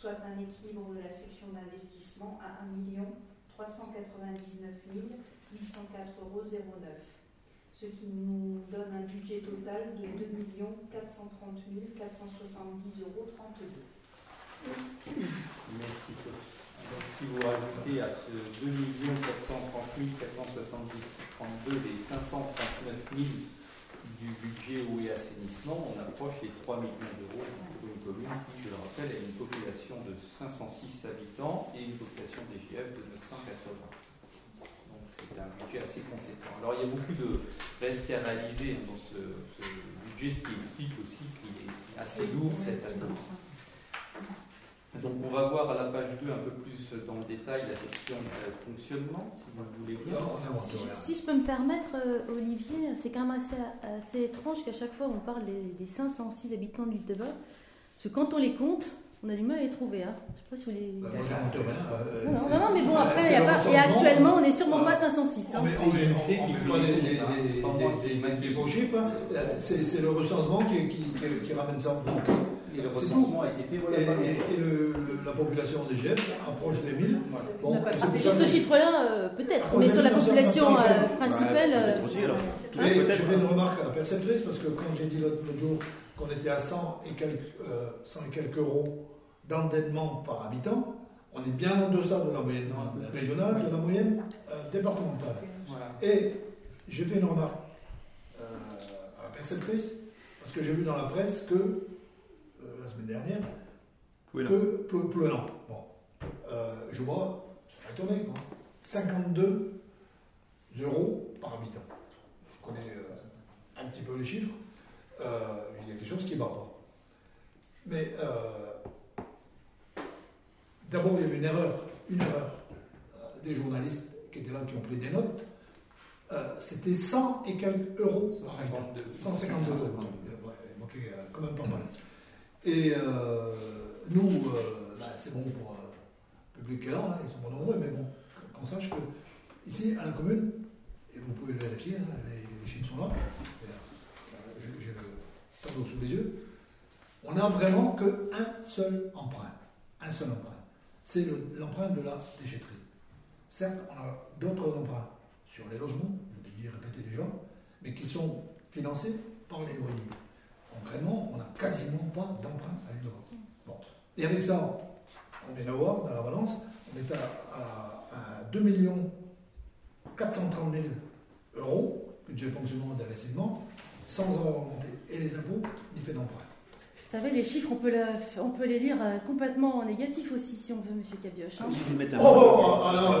soit un équilibre de la section d'investissement à 1 399 804,09 euros, ce qui nous donne un budget total de 2 430 470,32 euros. Merci Sophie. Donc si vous rajoutez à ce 2 430 470 les 539 000 du budget eau et assainissement, on approche les 3 millions d'euros une commune qui, je le rappelle, a une population de 506 habitants et une population DGF de 980. Donc c'est un budget assez conséquent. Alors il y a beaucoup de restes à réaliser dans ce, ce budget, ce qui explique aussi qu'il est assez lourd cette année. Donc on va voir à la page 2 un peu plus dans le détail la section euh, fonctionnement, si vous le voulez bien. Si je, rien. si je peux me permettre, euh, Olivier, c'est quand même assez, assez étrange qu'à chaque fois on parle des, des 506 habitants de l'île de Bas. Parce que quand on les compte, on a du mal à les trouver. Hein. Je sais pas si vous les. Bah, moi, rien. euh, Non, non, mais bon, après, y a pas, et actuellement, on n'est sûrement pas Voilà. 506. hein. On met, met les hein, les chiffres, hein. c'est le recensement qui, qui, qui, qui ramène ça en compte. Et le recensement a été fait voilà, Et, pas et- longtemps. et le- le- la population des GEF approche des 1000. Voilà. Bon, On n'a pas- c'est pour Sur ce chiffre-là, euh, peut-être, mais sur la population euh, principale. Ouais, euh, peut-être aussi, alors. Mais Peut-être. je fais une remarque à la perceptrice parce que quand j'ai dit l'autre jour qu'on était à 100 et quelques, euh, 100 et quelques euros d'endettement par habitant, on est bien en deçà de la moyenne régionale, de la moyenne euh, départementale. Voilà. Et j'ai fait une remarque euh, à la perceptrice parce que j'ai vu dans la presse que euh, la semaine dernière Oui, que pleu- pleuvant. Bon, Euh, je vois, ça m'a étonné quoi. 52 euros par habitant. Je connais euh, un petit peu les chiffres. Chose qui ne va pas. Mais euh, d'abord, il y a eu une erreur, une erreur euh, des journalistes qui étaient là, qui ont pris des notes. Euh, C'était 100 et quelques euros par habitant. 152. 152 euros. Il manquait quand même pas mal. Et euh, nous, euh, bah, c'est bon pour euh, le public qui est là, hein, ils sont pas nombreux, mais bon, qu'on sache que ici, à la commune, et vous pouvez le vérifier, hein, les, les chiffres sont là, et là, euh, j'ai j'ai le sous les yeux, on n'a vraiment qu'un seul emprunt. Un seul emprunt. C'est le- l'emprunt de la déchetterie. Certes, on a d'autres emprunts sur les logements, je l'ai dit, répété déjà, mais qui sont financés par les loyers. Concrètement, on n'a quasiment pas d'emprunt à l'île. Bon. Et avec ça, on vient d'avoir, dans la balance, on est à, à, à 2 430 000 euros, budget de fonctionnement d'investissement, sans avoir augmenté et les impôts, ni fait d'emprunt. Vous savez, les chiffres, on peut, le- on peut les lire euh, complètement en négatif aussi, si on veut, monsieur Cabioche. hein. Il un. Oh, oh, oh, ah, non, non,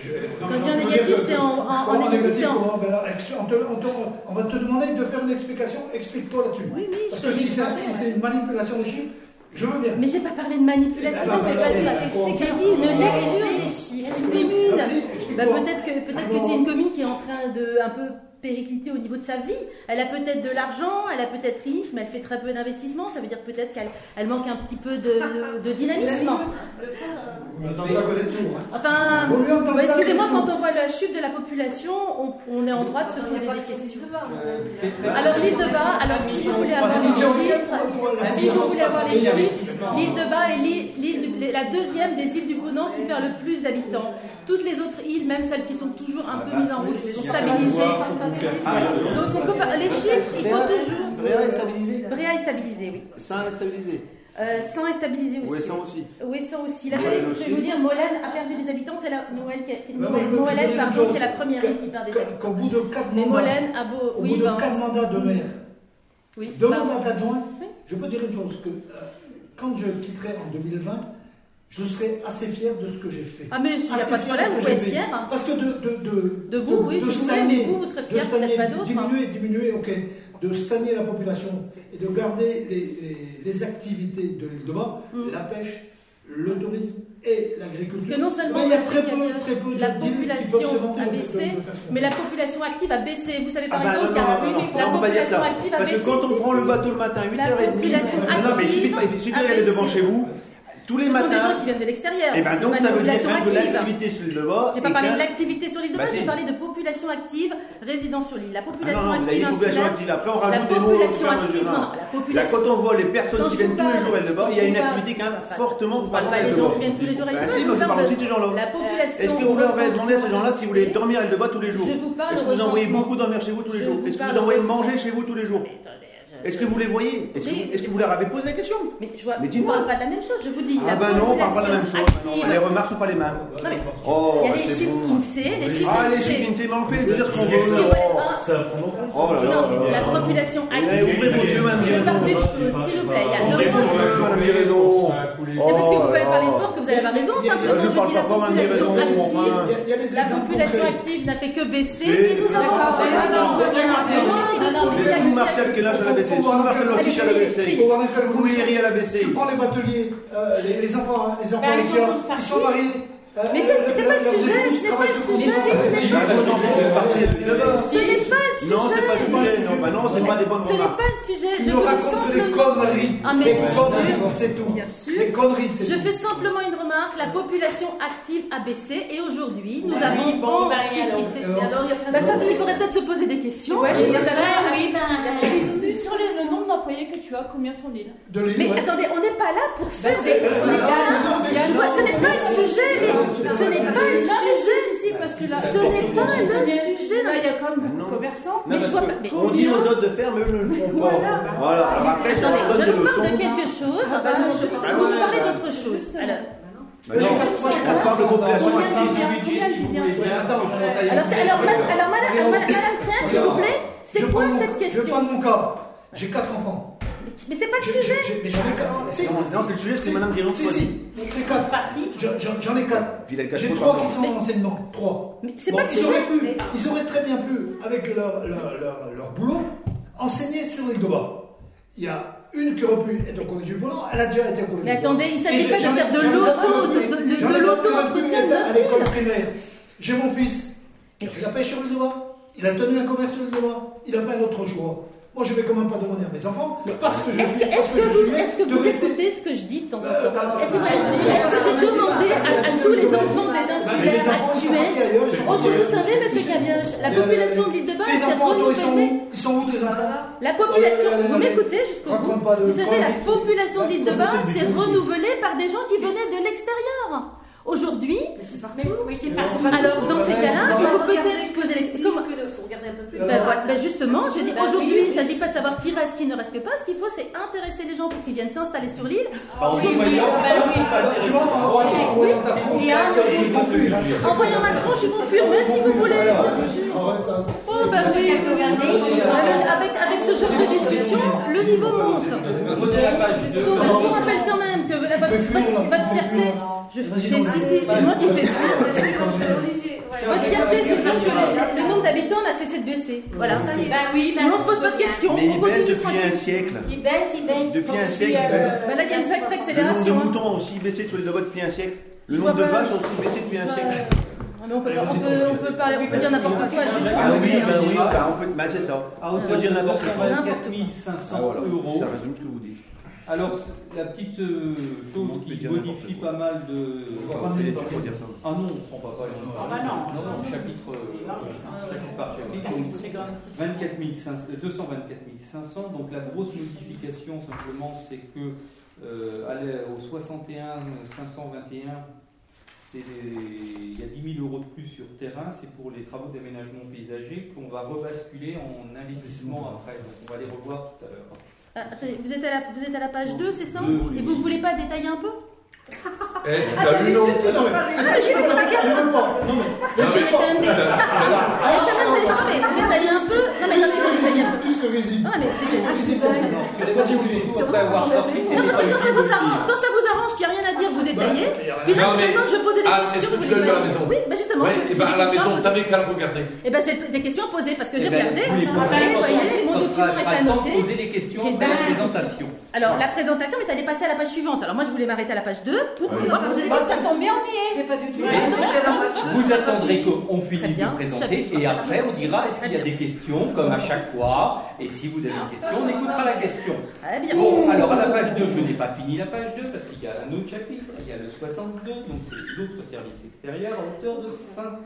je- non, Quand je dis en négatif, c'est en, en- en Comment négatif, en. Ben là, on, te- on te- on va te demander de faire une explication, explique-toi là-dessus. Oui, oui, Parce que si c'est si une manipulation des chiffres, je veux bien. Mais j'ai pas parlé de manipulation, Eh ben, j'ai pas c'est- dit- c'est- j'ai dit une lecture des chiffres. Une commune. Bah, explique-toi. peut-être que, peut-être que c'est une commune qui est en train de un peu péricliter au niveau de sa vie. Elle a peut-être de l'argent, elle a peut-être riche, mais elle fait très peu d'investissement. Ça veut dire peut-être qu'elle elle manque un petit peu de, de dynamisme. Sourd. hein. Enfin, bah, excusez-moi, quand on voit la chute de la population, on, on est en droit de se poser des questions. Alors l'île de Bas, alors si vous voulez avoir les chiffres, si vous voulez avoir les chiffres, l'île de Bas est l'île- l'île du- la deuxième des îles du Ponant qui perd le plus d'habitants. Toutes les autres îles, même celles qui sont toujours un peu mises en rouge, sont stabilisées. Donc on peut pas- les chiffres, il faut toujours. Bréa est stabilisé. Bréa est stabilisé, oui. Ça est stabilisé. Euh, 100 est stabilisé aussi. Ouessant aussi. Ouessant aussi. Seule, je vais aussi. vous dire, Molène a perdu des habitants, c'est la Noël qui, Noël, pardon, une chose. qui est la première ville qui perd des habitants. Qu'au bout de quatre Mais mandats, Molène a beau. au Oui, bout de ben, quatre mandats de maire, oui, deux ben, mandats d'adjoint, Oui. je peux dire une chose, que euh, quand je quitterai en 2020, je serai assez fier de ce que j'ai fait. Ah, mais il n'y a pas de problème, vous pouvez être fier. hein. Parce que de, de, de, De vous, oui, stagner, de vous, vous serez de fier, stagner, peut-être pas d'autres. hein. Diminuer, diminuer, ok. De stagner la population et de garder les, les, les activités de l'île de Bas, Mm. la pêche, le tourisme et l'agriculture. Parce que non seulement il y a Monsieur très peu, Cabioche, très peu de la population a de- de- baissé, de Mais la population active a baissé. Vous savez par Ah bah non, exemple non, qu'à- non, non, la population active a Parce que baissé. quand on prend le bateau le matin, 8h30. La population Non, non, mais il suffit, pas- il suffit active d'aller a devant baissé. chez vous. Tous les Ce sont des gens matins. qui viennent de l'extérieur. Et ben c'est donc ça veut dire que de active. l'activité sur l'île de bas. J'ai pas parlé de l'activité sur l'île de Bah si. j'ai parlé de population active résidant sur l'île. La Ah population non, non, vous avez active une population active. Après, on rajoute des mots. active, non, non, la Là, population quand on voit les personnes Quand qui viennent tous les jours à l'île de quand il y a une activité quand même fortement croissante à l'île de gens bas. qui viennent tous les jours à l'île Bah de Bas, si, moi je parle aussi de ces gens-là. La population. Est-ce que vous leur avez demandé à ces gens-là si vous voulez dormir à l'île de bas tous les jours? Je vous parle Est-ce que vous envoyez beaucoup dormir chez vous tous les jours? Est-ce que vous envoyez manger chez vous tous les jours? Est-ce que vous les voyez? Est-ce que, vous leur avez posé la question? Mais je vois, Mais on parle pas de la même chose, je vous dis. Ah la ben non, on parle pas de la même chose. Non. Les remarques sont pas les mêmes. Non, mais Oh, il y a les chiffres bon. INSEE, les chiffres Ah, les chiffres INSEE, mais on fait dire ce qu'on veut. Oh là là. Non, la population active. ouvrez vos yeux, madame Je vais parler Guéraison. de choses, s'il vous plaît. Il y a Ouvrez C'est parce que vous pouvez Oh parler là fort que vous allez avoir raison. Simplement, je je dis la population active. des La population active n'a fait que baisser Et- et nous avons besoin non, non, non, de population sous Martial Kellach, elle a baissé. Sous Marcel aussi, elle a baissé. Couilleri, elle a baissé. Tu prends les bateliers, euh, les, enfants, les enfants Ben, ils sont mariés. Euh, Mais c'est- pas le sujet, ce n'est pas le sujet, ce n'est Ah, bah pas le sujet. Non, c'est pas le sujet. Non, bah non, c'est pas des bonnes Ce n'est pas le sujet. Je que des conneries. Ah, mais des c'est conneries, c'est tout. Bien sûr. Des conneries, c'est Je fais simplement une remarque. La population active a baissé et aujourd'hui, nous avons bon, ben, chiffre Bah, ça, il faudrait peut-être se poser des questions. Ah oui, ben. Sur les- le nombre d'employés que tu as, combien sont l'île Mais attendez, on n'est pas là pour faire Bah, des. Ce n'est pas le sujet. Ce n'est pas si, sujet. parce que là, Ce n'est pas le sujet. Là, il y a quand même beaucoup de commerçants. Je On dit aux autres de faire, mais eux ne le font pas. Voilà. Alors après, ça Attendez, leur donne je des vous parle de quelque chose. Ah, bah Ah, je- je- vous parlez d'autre chose. Alors, Bah non, on parle de population active. alors, madame- Créin, s'il vous plaît, c'est Je quoi cette Je question prends mon cas. J'ai quatre enfants. Mais c'est pas le sujet. Mais j'en ai quatre. Si, Non, c'est le sujet, c'est Madame Guérin Si, qui si. C'est quatre. J'en- ai quatre. Il J'ai trois qui sont en enseignement. Trois. Mais c'est pas le ils, sujet. ils auraient très bien pu, avec leur, leur, leur, leur boulot, enseigner sur l'île de Bas. Il y a une qui aurait pu être au collège du Bolan, elle a déjà été au collège Mais attendez, il ne s'agit pas de faire de l'auto-entretien de à l'école primaire. J'ai mon fils qui a fait la pêche sur l'île de Bas. Il a tenu un commerce sur l'île de Bas. Il a fait un autre choix. Moi, je vais quand même pas demander à mes enfants parce que je Est-ce suis- que, est-ce que je vous, est-ce que vous rester- écoutez ce que je dis de temps en Euh, temps bah, Est-ce que, bah, que j'ai demandé à, à tous les enfants des Bah, insulaires actuels Oh, je vous ailleurs. savez, monsieur Cabioche, la population euh, de l'île de Bain toi, ils sont renouvelée. où Ils sont où tes enfants La population, vous m'écoutez jusqu'au bout Vous savez, la population de l'île de Bain s'est des renouvelée par des gens qui venaient de l'extérieur. Aujourd'hui, Mais c'est parfait. Oui, c'est pas. alors dans ces cas-là, il faut peut-être poser les comment- faut regarder un peu plus. Ben voilà, ben justement, je dis Ben aujourd'hui, il ne s'agit pas de savoir qui reste, qui ne reste pas. Ce qu'il faut, c'est intéresser les gens pour qu'ils viennent s'installer sur l'île. En Si vous voyant, voulez- c'est pas- c'est pas Tu vois, intéressant. en voyant- bien, ça fait confus, là. En voyant ma tronche, ils vont fumer si vous voulez. Ah Oh ben oui, avec, avec ce genre de discussion, le niveau monte. Donc, je vous rappelle quand même que la- votre, votre- votre fierté, je fais si, si, c'est moi qui fais fuir. Votre fierté, c'est parce que le, nombre d'habitants n'a cessé de baisser. Voilà. Bah oui, Mais on se pose pas de questions, Mais on il baisse continue depuis un siècle. Il baisse, il baisse. Depuis un siècle, il, baisse. Ben là, il y a une sacrée Le nombre de accélération. moutons a aussi baissé sur les deux depuis un siècle. Le nombre de vaches a aussi baissé depuis un Bah, siècle. ah, mais on, peut, on, peut, on peut parler, on peut dire n'importe quoi. Ah oui, ben oui, on peut, ben c'est ça. On peut dire n'importe quoi. 224 Ah 500 voilà, euros. ça résume ce que vous dites. Alors, la petite euh, chose qui modifie pas mal de. On fait des études pour dire ça. Ah non, on prend pas pas les Ah bah non. Non, non, chapitre, euh, chapitre par chapitre. donc 24 500, euh, 224 500. Donc la grosse modification simplement, c'est que euh, au 61 521, c'est les- il y a 10 000 euros de plus sur terrain. C'est pour les travaux d'aménagement paysager qu'on va rebasculer en investissement après. Donc on va les revoir tout à l'heure. Ah, attendez, vous êtes, à la, vous êtes à la page 2, c'est ça Et vous oui. voulez pas détailler un peu Eh, tu l'as lu, non Ah, non, mais c'est c'est même pas. Non, mais. Non, mais tu l'as- tu l'as- Ah, il y a quand même des gens, mais vous détaillez un peu. Non, mais non, mais vous détaillez un peu. Plus que résine. Non, mais détaillez peu. Non, Vas-y, Non, parce pas que quand ça vous arrange, pire. quand ça vous arrange qu'il n'y a rien à dire, vous détaillez. Bah, rien Puis là, Non, mais- maintenant que je posais des Ah, questions. est-ce que tu l'as lu à la détaillez. maison Oui, bah justement, et j'ai ben à la maison, t'avais qu'à le regarder. Eh ben, j'ai des questions à poser parce que Eh j'ai ben, regardé. vous voyez, mon on document est de annoté. poser des questions après la pas- présentation. Alors, la présentation est allée passer à la page suivante. Alors, moi, je voulais m'arrêter à la page 2 pour Ah oui. pouvoir poser des Bah, questions. ça tombe bien, on y est. Mais pas du tout. Vous attendrez qu'on finisse de présenter Chapitre, et chapitre. après on dira est-ce qu'il y a des questions comme à chaque fois et si vous avez une question on écoutera la question. Très bien. Bon alors à la page 2 je n'ai pas fini la page 2 parce qu'il y a un autre chapitre, il y a le 62 donc c'est d'autres services extérieurs à hauteur de 50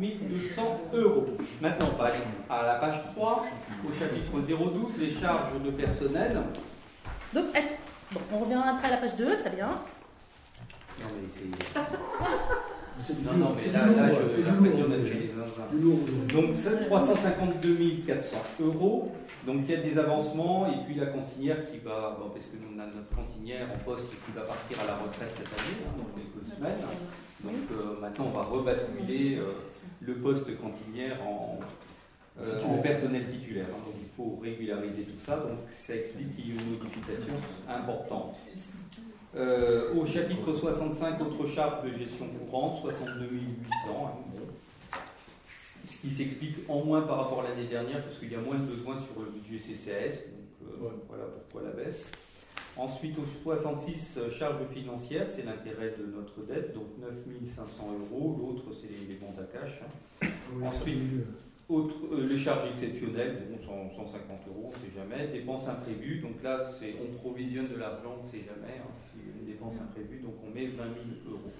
200 euros. Maintenant page, à la page 3 au chapitre 012 les charges de personnel. Donc, bon, on revient après à la page 2, très bien. Non mais c'est... Non, non, mais là, là, du l'impression d'être. Donc c'est 352 400 euros. Donc il y a des avancements et puis la cantinière qui va, bon, parce que nous on a notre cantinière en poste qui va partir à la retraite cette année, hein, dans quelques semaines. Donc euh, maintenant on va rebasculer euh, le poste cantinière en, euh, en personnel titulaire. hein. donc il faut régulariser tout ça. Donc ça explique qu'il y a une modification importante. Euh, au chapitre 65, autres charges de gestion courante, 62 800. hein. Ce qui s'explique en moins par rapport à l'année dernière, parce qu'il y a moins de besoins sur le budget CCAS. Donc euh, Ouais. voilà pourquoi la baisse. Ensuite, au 66, euh, charges financières, c'est l'intérêt de notre dette, donc 9 500 euros. L'autre, c'est les, les bons à cash. hein. Oui, Ensuite, Autre, euh, les charges exceptionnelles, bon, 100 150 euros, on ne sait jamais. Dépenses imprévues, donc là, c'est, on provisionne de l'argent, on ne sait jamais. hein, une dépense imprévue, donc on met 20 000 euros.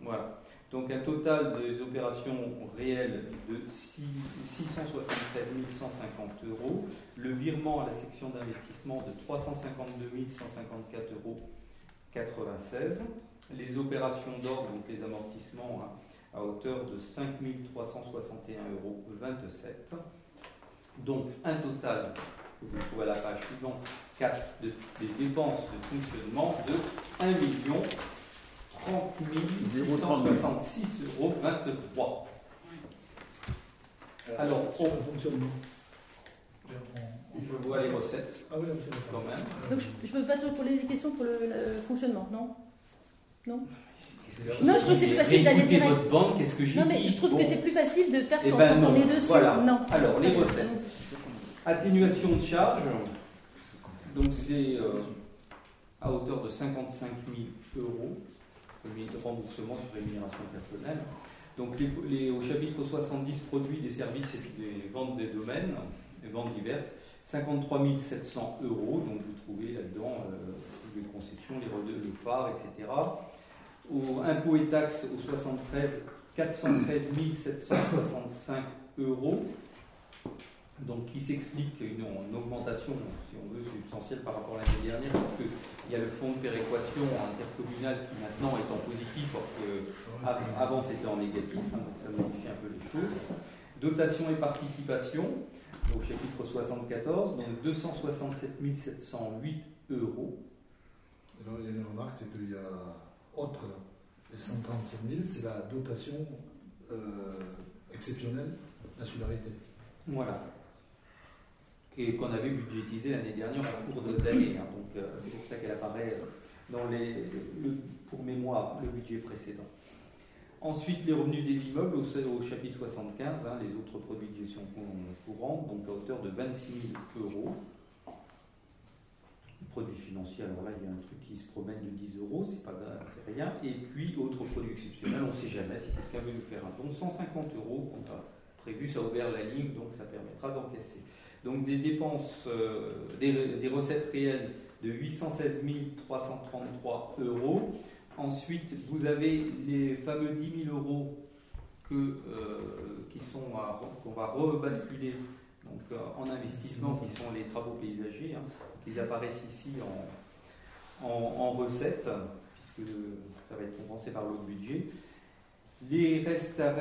Voilà. Donc un total des opérations réelles de 6 673 150 euros. Le virement à la section d'investissement de 352 154 euros 96. Les opérations d'ordre, donc les amortissements, hein, à hauteur de 5 361 euros 27. Donc un total, vous trouvez à la page suivante, 4 de, des dépenses de fonctionnement de 1 million 30 666 euros 23. Alors, sur le fonctionnement. On- on- Je vois les recettes Ah oui, quand même. Donc, je ne peux pas te poser des questions pour le, le fonctionnement, non? Non? Non, je trouve que c'est plus facile d'aller direct. votre bande, qu'est-ce que j'ai Non, mais dit je trouve Bon. que c'est plus facile de faire Eh quand, ben quand non. on est dessus. Voilà. Non. Alors, les recettes. Atténuation de charge, donc c'est euh, à hauteur de 55 000 euros, de remboursement sur rémunération personnelle. Donc au chapitre 70, produits, des services et des ventes des domaines, des ventes diverses, 53 700 euros, donc vous trouvez là-dedans euh, les concessions, les relais, le phare, etc. Impôts et taxes au 73, 413 765 euros donc qui s'explique une, une augmentation, si on veut, substantielle par rapport à l'année dernière, parce qu'il y a le fonds de péréquation intercommunal qui maintenant est en positif, alors que av- avant c'était en négatif, hein, donc ça modifie un peu les choses. Dotation et participation, au chapitre 74, donc 267 708 euros. Alors, il y a une remarque, c'est qu'il y a autre, là, les 137 000, c'est la dotation euh, exceptionnelle d'insularité. Voilà. Et qu'on avait budgétisé l'année dernière en cours d'année. hein. donc euh, c'est pour ça qu'elle apparaît euh, dans les, le- pour mémoire le budget précédent. Ensuite, les revenus des immeubles au, chapitre 75, hein, les autres produits de gestion cou- courante, donc à hauteur de 26 000 euros. Produits financiers, alors là, il y a un truc qui se promène de 10 euros, c'est pas rien. Et puis, autres produits exceptionnels, on ne sait jamais si quelqu'un veut nous faire un don, 150 euros qu'on a prévu, ça a ouvert la ligne, donc ça permettra d'encaisser. Donc des dépenses, euh, des, recettes réelles de 816 333 euros. Ensuite, vous avez les fameux 10 000 euros que, euh, qui sont qu'on va rebasculer donc, euh, en investissement, qui sont les travaux paysagers, hein, qui apparaissent ici en, en, recettes, puisque ça va être compensé par l'autre budget. Les restes à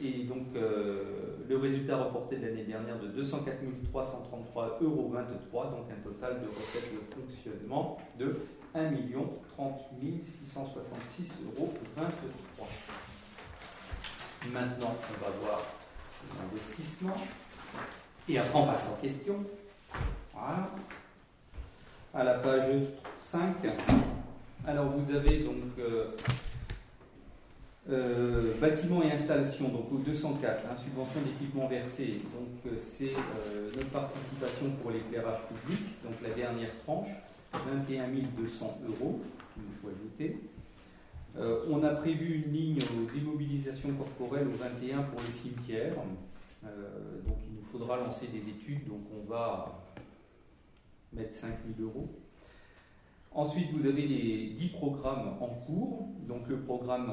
Et donc euh, le résultat reporté de l'année dernière de 204 333,23 euros, donc un total de recettes de fonctionnement de 1 30 666,23 euros. Maintenant, on va voir l'investissement. Et après, on passe aux questions. Voilà. À la page 5. Alors, vous avez donc euh, euh, bâtiment et installation, donc au 204, hein, subvention d'équipement versée. Donc, euh, c'est euh, notre participation pour l'éclairage public, donc la dernière tranche, 21 200 euros qu'il nous faut ajouter. On a prévu une ligne aux immobilisations corporelles au 21 pour les cimetières. Donc il nous faudra lancer des études, donc on va mettre 5 000 euros. Ensuite, vous avez les 10 programmes en cours. Donc le programme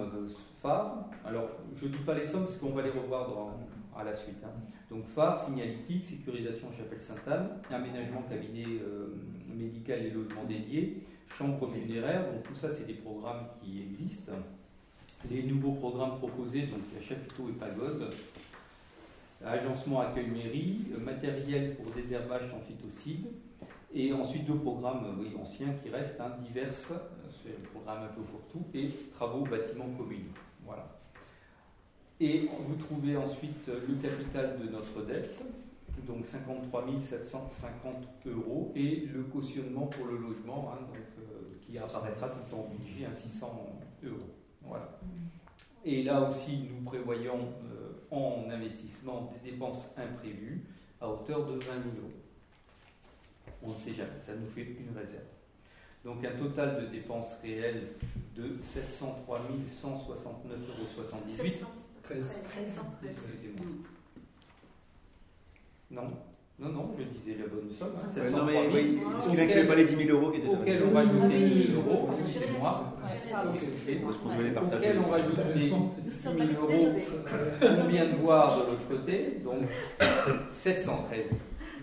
phare. Alors, je ne dis pas les sommes parce qu'on va les revoir à la suite. hein. Donc phare, signalétique, sécurisation chapelle Sainte-Anne, aménagement cabinet euh, médical et logement dédié, chambre funéraire. Donc tout ça, c'est des programmes qui existent. Les nouveaux programmes proposés, donc a chapiteaux et pagodes, agencement accueil mairie, euh, matériel pour désherbage sans phytocide, et ensuite deux programmes euh, anciens qui restent, hein, diverses, euh, c'est le programme un peu fourre-tout, et travaux bâtiments communaux. Voilà. Et vous trouvez ensuite euh, le capital de notre dette, donc 53 750 euros, et le cautionnement pour le logement, hein, donc, qui apparaîtra tout en budget à 600 euros. Voilà. Et là aussi, nous prévoyons en investissement des dépenses imprévues à hauteur de 20 000 euros. On ne sait jamais, ça nous fait une réserve. Donc un total de dépenses réelles de 703 169,78 euros. 13. Excusez-moi. Non, non, non, je disais la bonne somme. hein, non, 703 mais 000, oui, est-ce qu'il inclut pas les 10 000 euros qui étaient auquel on rajoute les 10 000 euros, excusez-moi, excusez-moi, Parce qu'on devait les partager. auquel on rajoute les 10 000 euros qu'on vient de voir de l'autre côté, donc 713.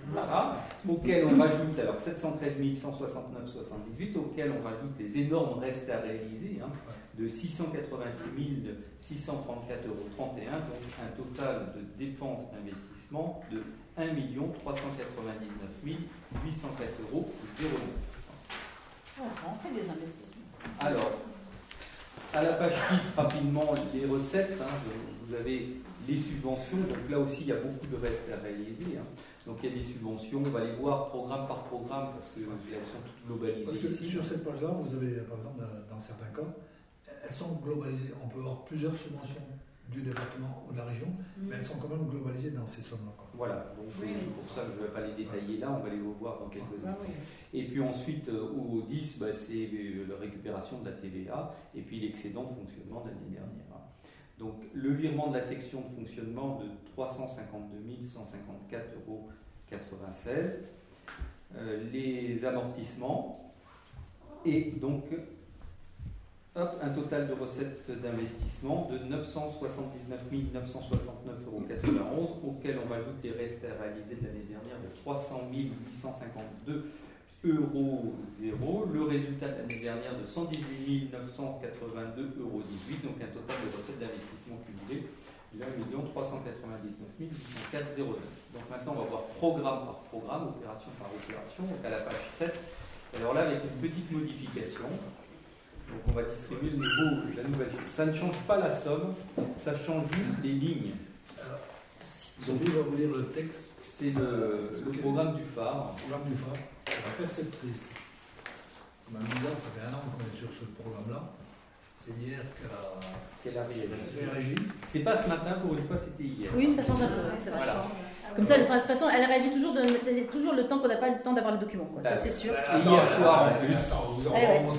Voilà. Auquel on rajoute, alors 713 169,78, auquel on rajoute les énormes restes à réaliser hein, de 686 634,31 euros, donc un total de dépenses d'investissement de 1 399 804,09 euros. Ah, ça en fait des investissements. Alors, à la page 10, rapidement, les recettes. hein, vous avez les subventions. Donc là aussi, il y a beaucoup de restes à réaliser. hein. Donc il y a des subventions. On va les voir programme par programme parce qu'elles sont toutes globalisées Parce que ici. sur cette page-là, vous avez, par exemple, dans certains cas, elles sont globalisées. On peut avoir plusieurs subventions du département ou de la région, mais elles sont quand même globalisées dans ces sommes-là. Voilà, donc Oui. c'est pour ça que je ne vais pas les détailler là, on va les voir dans quelques Ah instants. oui. Et puis ensuite, euh, au 10, bah, c'est euh, la récupération de la TVA et puis l'excédent de fonctionnement de l'année dernière. Donc le virement de la section de fonctionnement de 352 154,96 euros. Euh, les amortissements et donc un total de recettes d'investissement de 979 969,91 euros auquel on rajoute les restes à réaliser de l'année dernière de 300 852 euros. Le résultat de l'année dernière de 118 982,18 euros. Donc un total de recettes d'investissement cumulé de 1 399 804,09. Donc maintenant on va voir programme par programme, opération par opération, donc à la page 7. Alors là avec une petite modification. Donc on va distribuer le nouveau, la nouvelle chose. Ça ne change pas la somme, ça change juste les lignes. Alors, Sophie va vous lire le texte, C'est le, le programme du phare. programme du phare, la perceptrice. Comme bizarre, ça fait un an qu'on est sur ce programme-là. C'est hier qu'elle a réagi. C'est pas ce matin, pour une fois, c'était hier. Oui, ça change un peu. Comme ça, de toute façon, elle réagit toujours, de, elle est toujours le temps qu'on n'a pas le temps d'avoir les documents. Quoi. Ça, Bah, c'est sûr. Et hier soir en plus. Eh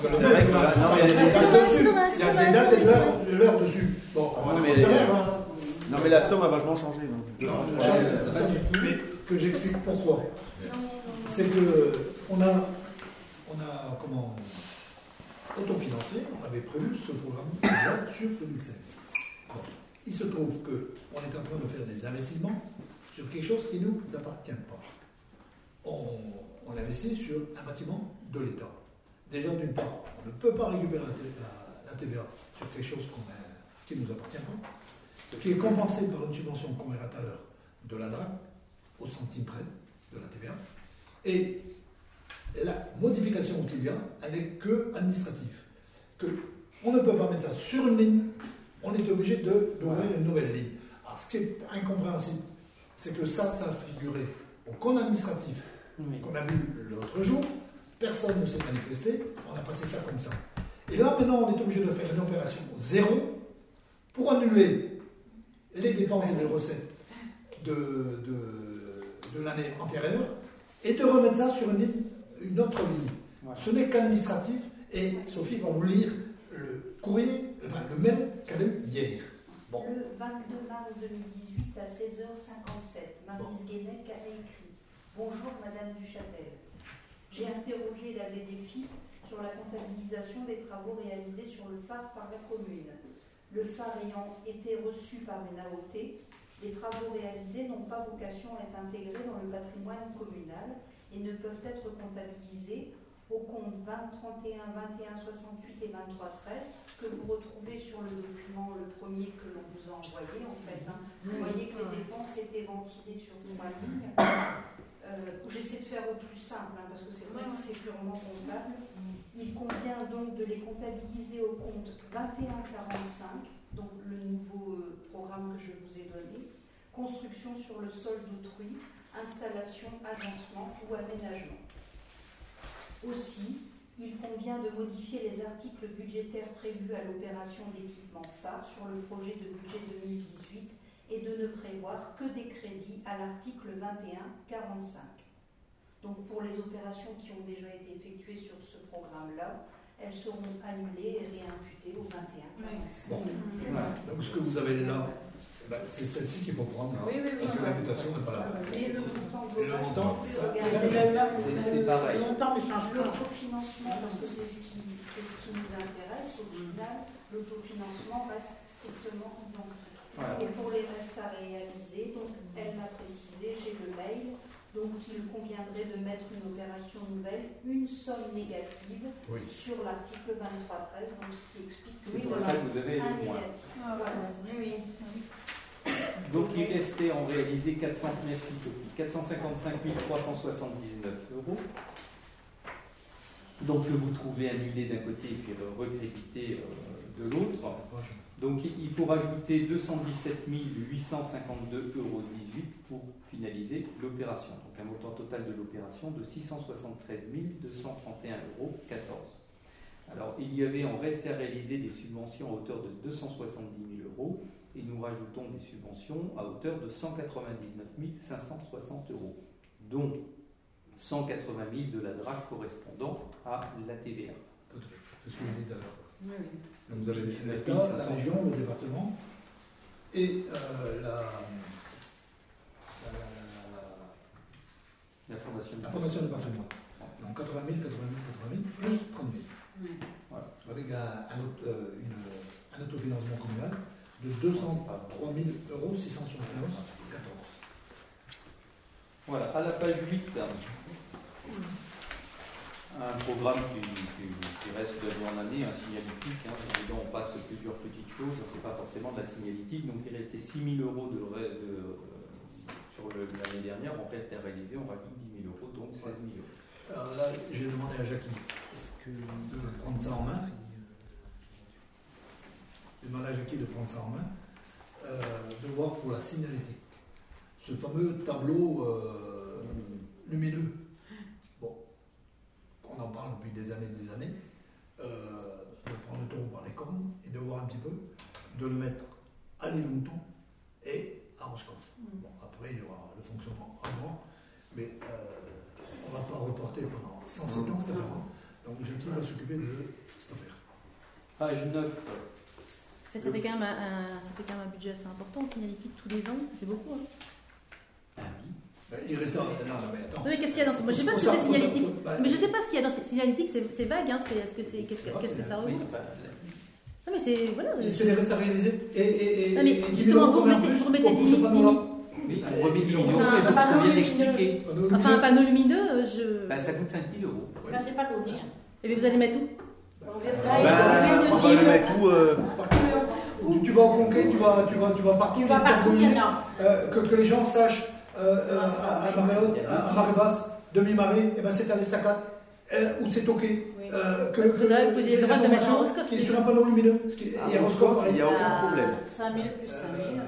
C'est le vrai que là. là, non, mais il y a des- dates et de l'heure- de l'heure dessus. Bon, hein. Non, mais la somme a vachement changé. Non, la somme- la somme, mais que j'explique pourquoi. C'est que on a, on a comment autofinancé, on avait prévu ce programme sur 2016. Bon, il se trouve que on est en train de faire des investissements sur quelque chose qui ne nous appartient pas. On, investit sur un bâtiment de l'État. Déjà d'une part, on ne peut pas récupérer la, TVA sur quelque chose qu'on qui ne nous appartient pas, qui est compensé par une subvention qu'on verra tout à l'heure de la DRAC, au centime près de la TVA. Et la modification qu'il y a, elle n'est que administrative. Que on ne peut pas mettre ça sur une ligne, on est obligé de- d'ouvrir une nouvelle ligne. Alors, ce qui est incompréhensible, c'est que ça, ça a figuré au compte administratif Oui. qu'on a vu l'autre jour, personne ne s'est manifesté, on a passé ça comme ça. Et là, maintenant, on est obligé de faire une opération zéro pour annuler les dépenses et les recettes de, de, de l'année antérieure et de remettre ça sur une, ligne- une autre ligne. Ce n'est qu'administratif et Sophie va vous lire le courrier, enfin le mail qu'elle a eu hier. Bon. Le 22 mars 2018 à 16h57, Marise Guénec a écrit Bonjour Madame Duchâtel. J'ai interrogé la DDFI sur la comptabilisation des travaux réalisés sur le phare par la commune. Le phare ayant été reçu par une AOT, les travaux réalisés n'ont pas vocation à être intégrés dans le patrimoine communal et ne peuvent être comptabilisés au compte 20, 31, 21, 68 et 23, 13 que vous retrouvez sur le document, le premier que l'on vous a envoyé en fait. hein. Vous voyez que les dépenses étaient ventilées sur trois lignes. Euh, J'essaie de faire au plus simple hein, parce que c'est vrai que c'est purement comptable. Il convient donc de les comptabiliser au compte 2145, le nouveau euh, programme que je vous ai donné, construction sur le sol d'autrui, installation, agencement ou aménagement. Aussi, il convient de modifier les articles budgétaires prévus à l'opération d'équipement phare sur le projet de budget 2018 et de ne prévoir que des crédits à l'article 21-45. Donc pour les opérations qui ont déjà été effectuées sur ce programme-là, elles seront annulées et réimputées au 21-45. Bon. Voilà. Donc ce que vous avez là, ben, c'est celle-ci qu'il faut prendre. hein, Oui, oui, oui. Parce que l'invitation n'est pas là. Et le montant Et le montant. C'est- pareil. Le montant ne change pas. L'autofinancement, parce que c'est ce, qui, c'est ce qui nous intéresse, au final, l'autofinancement reste strictement identique. Voilà. Et pour les restes à réaliser, donc elle m'a précisé, j'ai le mail, donc il conviendrait de mettre une opération nouvelle, une somme négative Oui. sur l'article 2313, donc ce qui explique que oui, pour voilà, ça que vous avez un le moins. négatif. Ah, Voilà. Oui, oui. Donc il restait en réalisé 400, merci Sophie, 455 379 euros. Donc que vous trouvez annulé d'un côté et puis recrédité euh, de l'autre. Donc il faut rajouter 217 852,18 euros pour finaliser l'opération. Donc un montant total de l'opération de 673 231,14 euros. Alors il y avait en reste à réaliser des subventions à hauteur de 270 000 euros et nous rajoutons des subventions à hauteur de 199 560 euros, dont 180 000 de la DRAC correspondant à la TVA. C'est ce que je dis tout à l'heure. Donc vous avez 19 l'État, la 500. région, le département et euh, la, la, la- La Fondation la Fondation du patrimoine. Donc 80 000, 80 000, 80 000, plus 30 000. Oui. Voilà. Avec un, un, auto- euh, une- un autofinancement communal de 203 000 euros 671 14. Voilà, à la page 8, un programme qui, qui- qui reste un signalétique. Hein, on passe plusieurs petites choses, c'est pas forcément de la signalétique. Donc il restait 6 000 euros euh, sur l'année dernière, on reste à réaliser, on rajoute 10 000 euros, donc 16 000 euros. Alors là, j'ai demandé à Jackie de prendre ça en main. J'ai demandé à Jackie de prendre ça en main, euh, de voir pour la signalétique. Ce fameux tableau euh, lumineux. On en parle depuis des années et des années. Euh, de prendre le taureau par les cornes et de voir un petit peu, de le mettre à Longtemps et à Roscoff. Bon, après, il y aura le fonctionnement avant, mais euh, on ne va pas reporter pendant 107 ans cette affaire. Donc Jackie va s'occuper de cette affaire. Page 9, Ça fait, ça fait quand même un, un- ça fait quand même un budget assez important, signalétique tous les ans, ça fait beaucoup. Hein. ah oui, Il reste. Non, non, mais attends. Non, mais qu'est-ce qu'il y a dans ce. Moi, je sais pas ce que c'est signalétique. bah, Mais je sais pas ce qu'il y a dans ce signalétique, c'est vague, hein. c'est- Est-ce que c'est. Qu'est-ce que, Je sais pas, ça enfin, Non, mais c'est. Voilà. Et C'est les restes à réaliser. Et, et, et, Non, mais justement, vous remettez- plus, vous remettez des pas mi- oui, on remet 10 dis donc, millions, c'est tout ce pas qu'on vient lumineux. d'expliquer. Enfin, un panneau lumineux, euh, je. Bah, ça coûte 5 000 euros. Là, c'est pas donné. hein. Et bien, vous allez mettre où On vient de Bah, va le mettre où euh, Partout, tu, vas au conquet, tu vas, tu vas, tu vas partout. Tu vas partout, il y en a. euh, que les gens sachent euh, euh, à, à marée haute, à, à marée basse, demi-marée, et ben c'est à l'estacade, euh, ou c'est toqué. Oui. Euh, que, Il faudrait que vous ayez le droit de mettre un Roscoff. Qui est sur un panneau lumineux. Ce qui est, Ah, et un Roscoff, Roscoff, il y a aucun problème. 5000 plus 5000.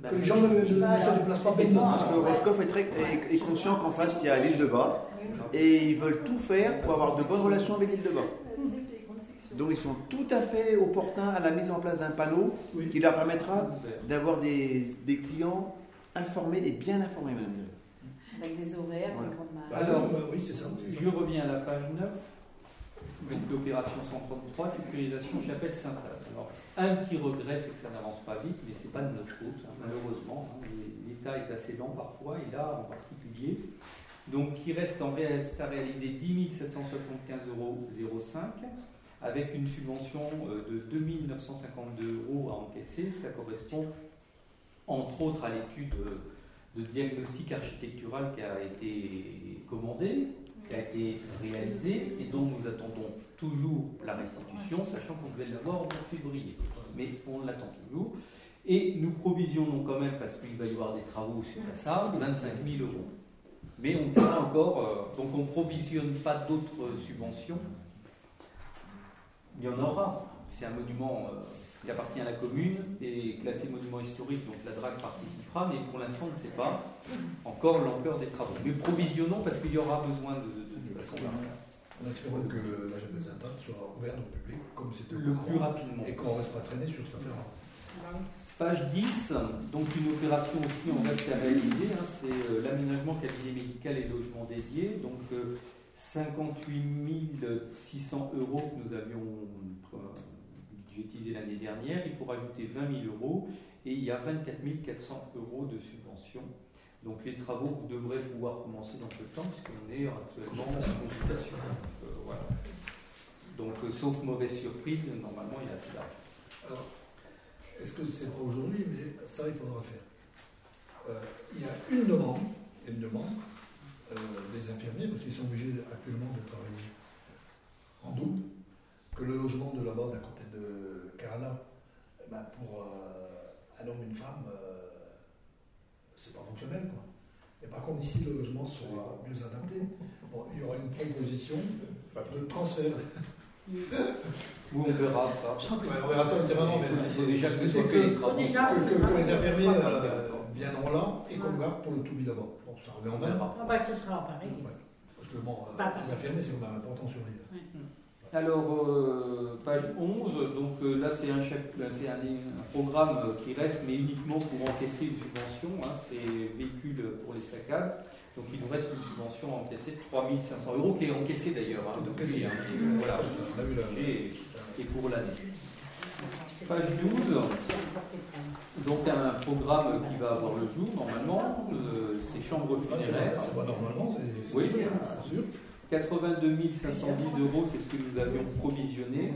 Bah, que les gens ne, se déplacent pas bêtement. Parce que Roscoff est, très, est, est conscient qu'en face, il y a l'île de Bas. Et ils veulent tout faire pour avoir de bonnes relations avec l'île de Bas. Donc ils sont tout à fait opportuns à la mise en place d'un panneau Oui. qui leur permettra d'avoir des, des clients informés et bien informés même. Avec des horaires, Voilà. des. Bah, Alors, oui, bah oui, c'est ça. Je reviens à la page 9. Donc l'opération 133, sécurisation chapelle Sainte-Anne. Alors, un petit regret, c'est que ça n'avance pas vite, mais c'est pas de notre faute, hein, malheureusement. hein. L'État est assez lent parfois, et là en particulier. Donc il reste en reste à réaliser 10 775,05 euros avec une subvention euh, de 2 952 euros à encaisser. Ça correspond entre autres à l'étude de diagnostic architectural qui a été commandée, qui a été réalisée et dont nous attendons toujours la restitution, sachant qu'on devait l'avoir de février. Mais on l'attend toujours. Et nous provisionnons quand même, parce qu'il va y avoir des travaux sur la salle, 25 000 euros. Mais on ne sait pas encore, euh, donc on ne provisionne pas d'autres subventions. Il y en aura. C'est un monument euh, qui appartient à la commune et classé monument historique, donc la DRAC participera, mais pour l'instant on ne sait pas encore l'ampleur des travaux. Mais provisionnons parce qu'il y aura besoin de, de, façon En espérant que la chapelle Sainte-Anne soit ouverte au public, comme c'était le plus rapidement. Et qu'on ne reste pas traîné sur cette affaire-là. Page 10, donc une opération aussi en reste à réaliser, hein, c'est euh, l'aménagement cabinet médical et logement dédié. Donc euh, 58 600 euros que nous avions budgétisé l'année dernière, il faut rajouter 20 000 euros et il y a 24 400 euros de subvention. Donc les travaux, devrez pouvoir commencer dans peu de temps puisqu'on est actuellement en consultation. Donc, euh, euh, sauf mauvaise surprise, normalement il est assez large. Alors, est-ce que c'est pas aujourd'hui, mais ça, il faudra faire. Euh, il y a une demande, une demande des infirmiers, parce qu'ils sont obligés actuellement de travailler en double, que le logement de là-bas, d'à côté de Carana, eh ben, pour euh, un homme et une femme, euh, c'est pas fonctionnel, quoi. Et par contre, ici, le logement sera mieux adapté. Bon, il y aura une proposition de transfert. Où on verra ça. Ouais, on verra ça le terrain, mais Il faut déjà que les que- travaux. Déjà, que, que- que les infirmiers euh, viendront là et qu'on garde pour le tout là-bas. Bon, ça revient en On même. verra. Ah bah ce sera pareil. Ouais. Parce que bon, euh, les infirmiers, c'est quand même important sur l'île. Alors, euh, page 11, donc euh, là c'est un, un, un programme euh, qui reste, mais uniquement pour encaisser une subvention, hein, c'est véhicules pour les saccades. Donc il nous reste une subvention à encaisser de 3500 euros, qui est encaissée d'ailleurs. Hein, depuis, hein, et, voilà, On a vu la. et, et pour l'année. Page 12, donc un programme qui va avoir le jour normalement, euh, c'est chambres Ah, c'est funéraires. pas, normalement, c'est Oui. c'est sûr. 82 510 euros, c'est ce que nous avions provisionné.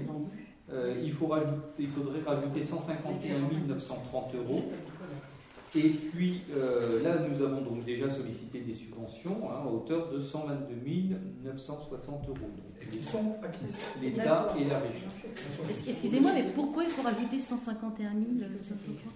Euh, il, faut rajouter- il faudrait rajouter 151 930 euros. Et puis euh, là, nous avons donc déjà sollicité des subventions hein, à hauteur de 122 960 euros. Et qui sont acquises. L'État et la région. Excusez-moi, mais pourquoi il faut rajouter 151 000 euh,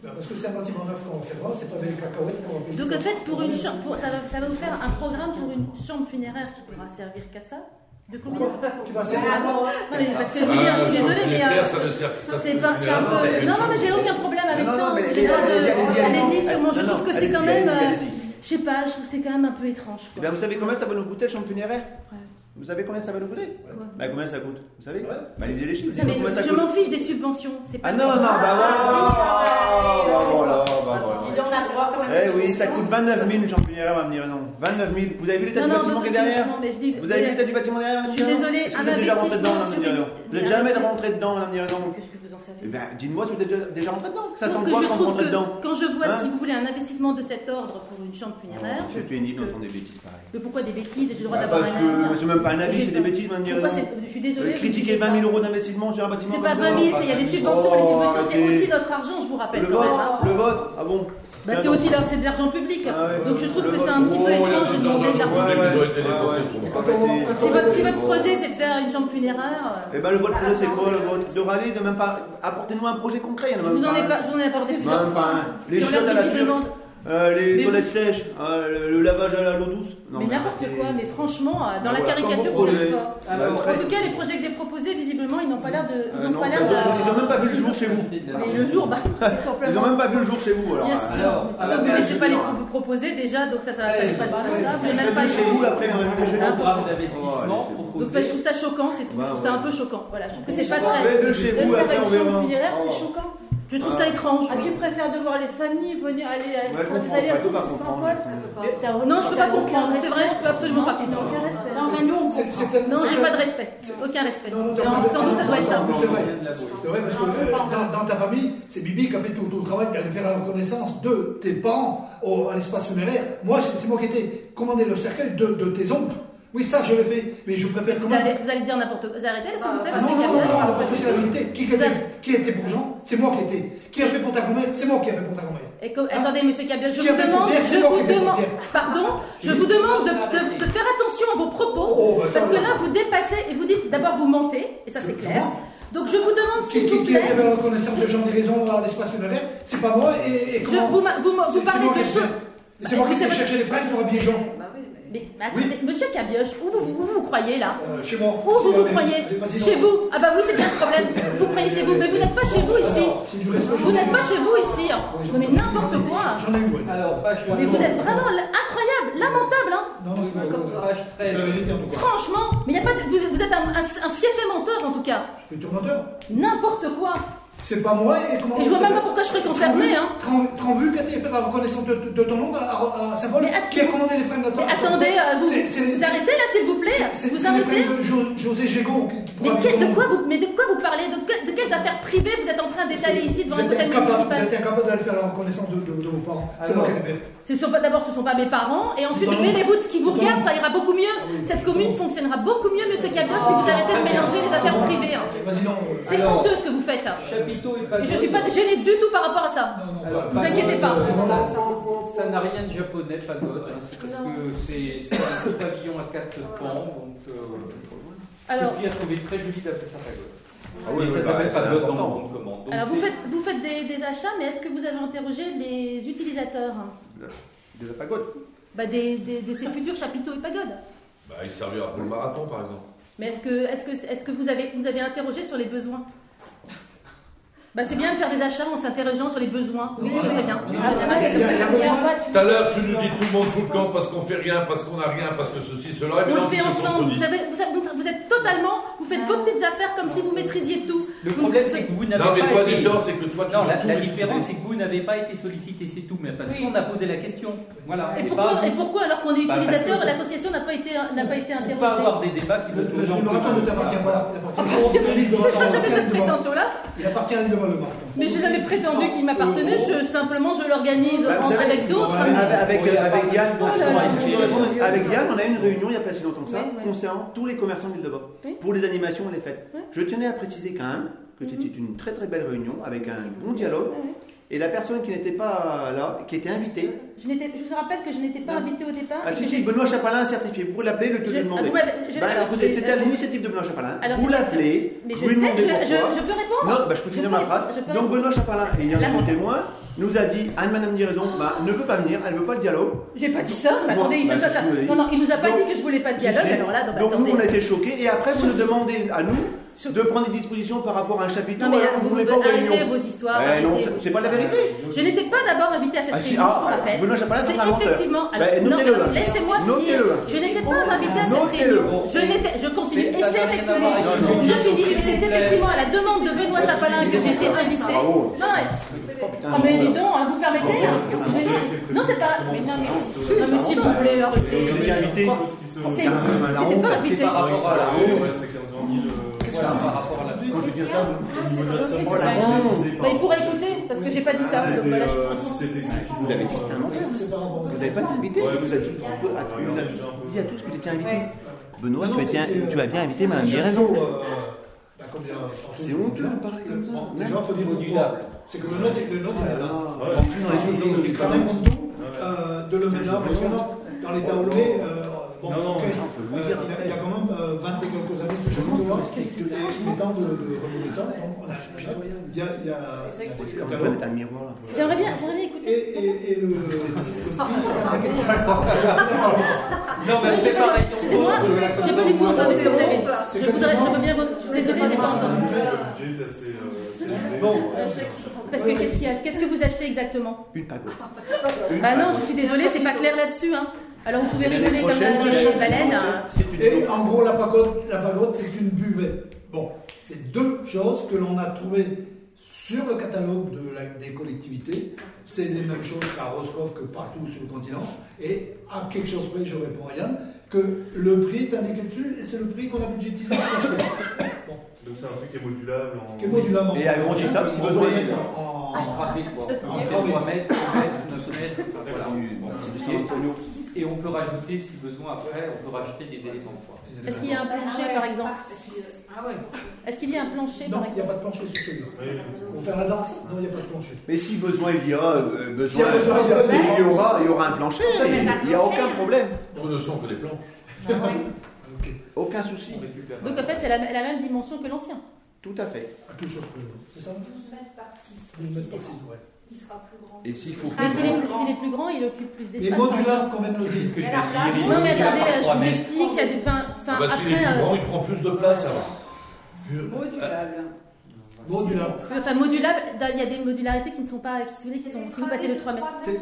Ben, parce que c'est un bâtiment neuf qu'on fera, c'est pas des cacahuètes qu'on. Donc en fait, pour une chambre, pour- ça, va, ça va vous faire un programme pour une chambre funéraire qui pourra servir qu'à ça? De combien Pourquoi Tu vas Ah, servir à quoi non, Non mais parce que je veux dire, je suis désolée, mais euh, ça ne sert ça c'est se pas, c'est un peu. Non, non, mais j'ai aucun problème avec ça. mais J'ai pas de- allez-y, moi, je trouve que c'est quand même. euh. Je sais pas, je trouve que c'est quand même un peu étrange. Eh ben, vous savez combien ça va nous coûter, chambre funéraire Ouais. Vous savez combien ça va nous coûter. Bah, combien ça coûte Vous savez Ouais. Bah, lisez les chiffres. Je m'en fiche des subventions. C'est pas Ah non, non, bah voilà. Ah, Bah voilà, bah voilà. On. Eh oui, ça coûte 29 000 une chambre funéraire, on va me dire non. 29 000. Vous avez vu l'état du bâtiment qui est derrière financements, mais je dis. Vous avez vu l'état du bâtiment derrière Je suis un vous êtes déjà rentré dedans, Vous êtes une- jamais rentré dedans, Qu'est-ce que vous en savez Eh ben, dites-moi si vous êtes déjà- déjà rentré dedans. Ça Sauf sent quoi quand rentrez que dedans quand je vois, Hein si vous voulez, un investissement de cet ordre pour une chambre funéraire, C'est je- pénible d'entendre des bêtises pareilles. mais pourquoi des bêtises J'ai le droit Bah, d'avoir parce un que avis. c'est même pas un avis, c'est des bêtises, c'est- Je suis désolée. Euh, Critiquer je 20 000 sais euros d'investissement sur un bâtiment. C'est pas ça. 20 000, c'est- il y a des subventions. Les Oh, subventions, c'est aussi notre argent, je vous rappelle Le quand même. vôtre hein. Bah, c'est aussi de l'argent public. Ah Donc je trouve que c'est un petit peu étrange de demander de l'argent public. Si votre projet c'est de faire une chambre funéraire. Euh, eh ben le vote projet c'est quoi le De râler, de même pas. Apportez-nous un projet concret. Vous en ai pas apporté plusieurs. Les chiens de la. Euh, les mais toilettes sèches, euh, le, lavage à l'eau douce. Mais, n'importe quoi, mais franchement, euh, dans la caricature, on est fort. en tout cas, les projets que j'ai proposés, visiblement, ils n'ont pas l'air de. Ils n'ont pas l'air Ils n'ont même pas vu le jour chez vous. Mais le jour, bah, Ils n'ont même pas vu le jour chez vous, alors. Bien sûr. Vous ne laissez pas les proposer déjà, donc ça, ça va pas se même pas chez vous après le déjeuner. Un programme d'investissement Donc bah, je trouve ça choquant, c'est tout. Je bah, trouve ça un peu choquant. Voilà, je trouve que c'est pas très. De Chez vous après, on verra. C'est oh. choquant. Je trouve ça étrange. Ah, tu préfères devoir les familles venir aller à des allers-retours Non, je peux pas comprendre. C'est vrai, je peux absolument pas comprendre. aucun respect. Non, mais nous, Non, j'ai pas de respect. Aucun respect. Sans doute, ça doit être ça. C'est vrai, parce que dans ta famille, c'est Bibi qui a fait tout le travail d'aller faire la reconnaissance de tes parents à l'espace funéraire. Moi, c'est moi qui étais commandé le cercueil de tes oncles. Oui, ça, je le fais, mais je préfère vous, allez, vous allez dire n'importe quoi. Vous arrêtez là, s'il vous plaît ah, Non, non, non, non, parce c'est la vérité. Qui, était, qui était pour Jean C'est moi qui étais. Qui a fait pour ta grand-mère C'est moi qui a fait pour ta grand-mère. Hein attendez, monsieur Cabia, je vous demande, je vous demande, pardon, je vous demande de, faire attention à vos propos, oh, bah, parce que là, vous dépassez et vous dites d'abord vous mentez, et ça c'est clair. Donc je vous demande s'il vous plaît. Qui avait la reconnaissance de Jean des raisons à l'espace lunaire C'est pas moi et, comment, je, Vous, vous, vous parlez de choses. C'est moi qui ai cherché les fraises pour habiller Jean. Mais, attendez, monsieur Cabioche, où vous vous, croyez là Chez moi. Où vous vous croyez Chez vous Ah bah oui, c'est bien le problème. Vous croyez chez vous, mais vous n'êtes pas chez vous ici. Vous n'êtes pas chez vous ici. Hein. Non mais n'importe quoi. J'en ai eu Alors, Mais vous êtes vraiment incroyable, lamentable, hein Non, comme toi. Franchement, mais y a pas de... vous, êtes un, un, un menteur en tout cas. Je menteur N'importe quoi. C'est pas moi et comment. Et je vois pas pourquoi je serais concerné. Hein. Qui a fait la reconnaissance de, ton nom à, saint qui a commandé les fringues de attendez, euh, vous, vous arrêtez là, s'il vous plaît. Vous arrêtez. José Gégaud. Mais de quoi vous, mais de quoi vous parlez? De, quelles affaires privées vous êtes en train d'étaler ici devant un conseil municipal? Vous êtes incapable d'aller faire la reconnaissance de, vos parents. C'est moi qui D'abord, ce ne sont pas mes parents, et ensuite, mêlez-vous de ce qui vous regarde, ça ira beaucoup mieux. Ah Cette commune fonctionnera beaucoup mieux, monsieur Cabio, si ah, vous arrêtez de mélanger les affaires privées. Hein. C'est honteux ce que vous faites. Hein mytho et Je suis pas gênée du tout par rapport à ça. Non, non, Alors, vous inquiétez pas. Ça n'a rien de japonais, pagode. Hein, c'est parce que c'est un petit pavillon à quatre pans. Donc, euh, Alors, a trouvé très joli d'appeler ça pagode. Ah oui, ça bah, dans le Alors, vous faites, vous faites des, achats, mais est-ce que vous avez interrogé les utilisateurs Des pagodes bah, des, des, de ces futurs chapiteaux et pagodes bah, Ils serviront pour le marathon, par exemple. Mais est-ce que, est -ce que, est -ce que vous, avez, vous avez interrogé sur les besoins bah, c'est bien de faire des achats en s'interrogeant sur les besoins. Oui, je sais bien. Tout à l'heure, tu nous dis tout le monde fout le camp parce qu'on fait rien, parce qu'on n'a rien, parce que ceci, cela. Et on le fait ensemble. Vous, vous, êtes, vous, êtes totalement. Vous faites vos petites affaires comme si vous maîtrisiez tout. Le problème, c'est que vous n'avez pas. Non, mais toi, été... c'est que toi, tu Non, la, différence, c'est que vous n'avez pas été sollicité, c'est tout. Mais parce qu'on a posé la question. Voilà. Et, pourquoi, alors qu'on est bah, utilisateur, l'association n'a pas été, n'a pas été interrogée pas avoir des débats qui vont tout. Il appartient à une. Mais je n'ai jamais prétendu qu'il m'appartenait, je, simplement je l'organise bah, avec d'autres. Avec, Yann, on a eu une réunion il n'y a pas si longtemps que ça, concernant tous les commerçants de l'île de Bord, pour les animations et les fêtes. Je tenais à préciser quand même que c'était mhm. une très très belle réunion avec un bon dialogue. Et la personne qui n'était pas là, qui était invitée. Je, je vous rappelle que je n'étais pas invitée au départ. Ah, si, si, Benoît Chapalin certifié. Vous l'appelez, le tout je, demandé. Ah, bah, écoutez, c'était à l'initiative de Benoît Chapalin. Vous l'appelez, vous lui demandez pourquoi. Je, je, peux répondre Non, bah, je peux finir ma phrase. Donc, Benoît Chapalin ayant un témoin, nous a dit Anne Madame Diraison bah, ne veut pas venir, elle veut pas de dialogue. J'ai pas dit ça, mais attendez, il bah, nous a. Non, non, il nous a pas donc, dit que je voulais pas de dialogue. Alors là, donc, donc nous on a été choqués et après vous nous demandez à nous de prendre des dispositions par rapport à un chapitre. Non, mais alors vous, voulez pas arrêtez vos histoires. Eh non, c'est pas la vérité. Je n'étais pas d'abord invité à cette ah, réunion, ah, je rappelle. Benoît Chapalin, c'est un Effectivement. Ben, alors, bah, non, non laissez-moi finir. Je n'étais pas invité à cette réunion. Je n'étais, je continue. Et c'est effectivement, je finis. C'est effectivement à la demande de Benoît Chapalin que j'étais invité. Ah, mais dis donc, vous permettez hein. Non, c'est pas. Mais non, mais s'il vous plaît, arrêtez. C'est pas invité. À la à la Quand je dis ça, bah, il pourrait écouter, parce que j'ai pas dit ça. Vous avez dit que c'était un menteur. Vous n'avez pas été invité. Vous avez dit à tous que vous étiez invité. Benoît, tu as bien invité, madame. J'ai raison. C'est honteux de parler comme ça on peut le euh, dire il, a, après. il a quand même euh, 20 et le là il est ça. donc on a- Il y a, il y mettre un miroir là. J'aimerais bien, j'aimerais bien Et, écouter. et, et le. le- Non, mais c'est pareil. Excusez-moi, j'ai pas du tout entendu ce que vous avez dit. Je voudrais, je veux bien désolée, j'ai pas entendu. Le euh, élevé. Bon, Euh, Parce que qu'est-ce qu'il y a Qu'est-ce que vous achetez exactement? Une pagode. Ah non, je suis désolée, c'est pas clair là-dessus. Hein. Alors vous pouvez rigoler comme les baleines. C'est une Et en gros, la pagode, la pagode c'est une buvette. Bon, c'est deux choses que l'on a trouvées sur le catalogue de la- des collectivités. C'est les mêmes choses qu'à Roscoff que partout sur le continent. Et à quelque chose près, je réponds à Yann, que le prix est indiqué dessus et c'est le prix qu'on a budgétisé. Bon, Donc c'est un truc qui est modulable en. qui est modulable. Et agrandissable si le mettre en- en- Entravé, quoi. Ça, c'est Entre bien. 3 mètres, 5 mètres, 9 mètres, voilà. C'est du San Antonio. Et on peut rajouter, si besoin, après, on peut rajouter des éléments. Quoi. Est-ce qu'il y a un plancher par exemple Ah ouais. Est-ce qu'il y a un plancher Non, il n'y a pas de plancher sur celui-là. Pour faire la danse, non, il n'y a pas de plancher. Mais si besoin il y a, euh, besoin, S'il y a besoin, il y a- il y aura, il y aura un plancher, il n'y a aucun problème, Ce ne sont que des planches. aucun souci, On récupère. Donc en fait, c'est la, la même dimension que l'ancien. tout à fait. À quelque chose près. C'est ça 12 mètres par 6. 12 mètres par 6, ouais. Il sera plus grand. Et s'il faut Mais plus s'il est, grand, s'il est plus grand, il occupe plus d'espace. que je la viens de dire. Non mais attendez, par je vous explique, il y a des. Enfin, enfin, Ah bah, s'il est après. plus euh, grand, il prend plus de place alors. Modulable. Modulables. Enfin, modulable, il y a des modularités qui ne sont pas. Qui, qui sont, si vous passez de 3 mètres. C'est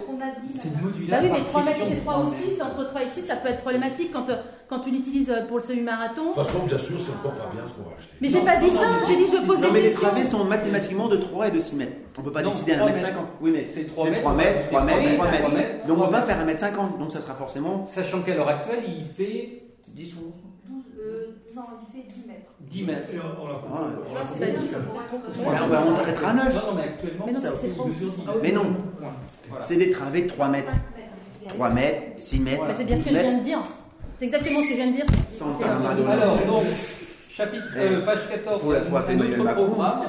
Bah modulable. oui, mais par 3 mètres, c'est 3 trois ou mètres. 6. Entre 3 et 6, ça peut être problématique quand, euh, quand tu l'utilises pour le semi-marathon. De toute façon, bien sûr, c'est encore pas bien ce qu'on va acheter. Mais j'ai pas dit ça, j'ai dit je pose Non, mais des les questions. travées sont mathématiquement de 3 et de 6 mètres. On ne peut pas Non, décider à 3 1 mètre mètres. 50. Oui, mais C'est 3 c'est mètres. 3 mètres, 3 mètres, 3 3 mètres. mètres. Donc on va faire 1 mètre 50. Donc ça sera forcément Sachant qu'à l'heure actuelle, il fait 10 ou 11. 12, euh, non, il fait 10 mètres. 10 mètres. Et on, on l'a Voilà. on parce que- Ben, on va- on s'arrêtera à 9. Non, non, mais actuellement, Mais non, ça c'est trop. mesure 10 Ah mètres. Mais non, c'est des travées de 3 mètres. 5 mètres. 3 mètres, 6 mètres, Voilà. Bah, c'est bien ce 12 que je viens mètres. de dire. C'est exactement ce que je viens de dire. Alors, donc, chapitre, euh, page 14, Faut la- faut Macron. programme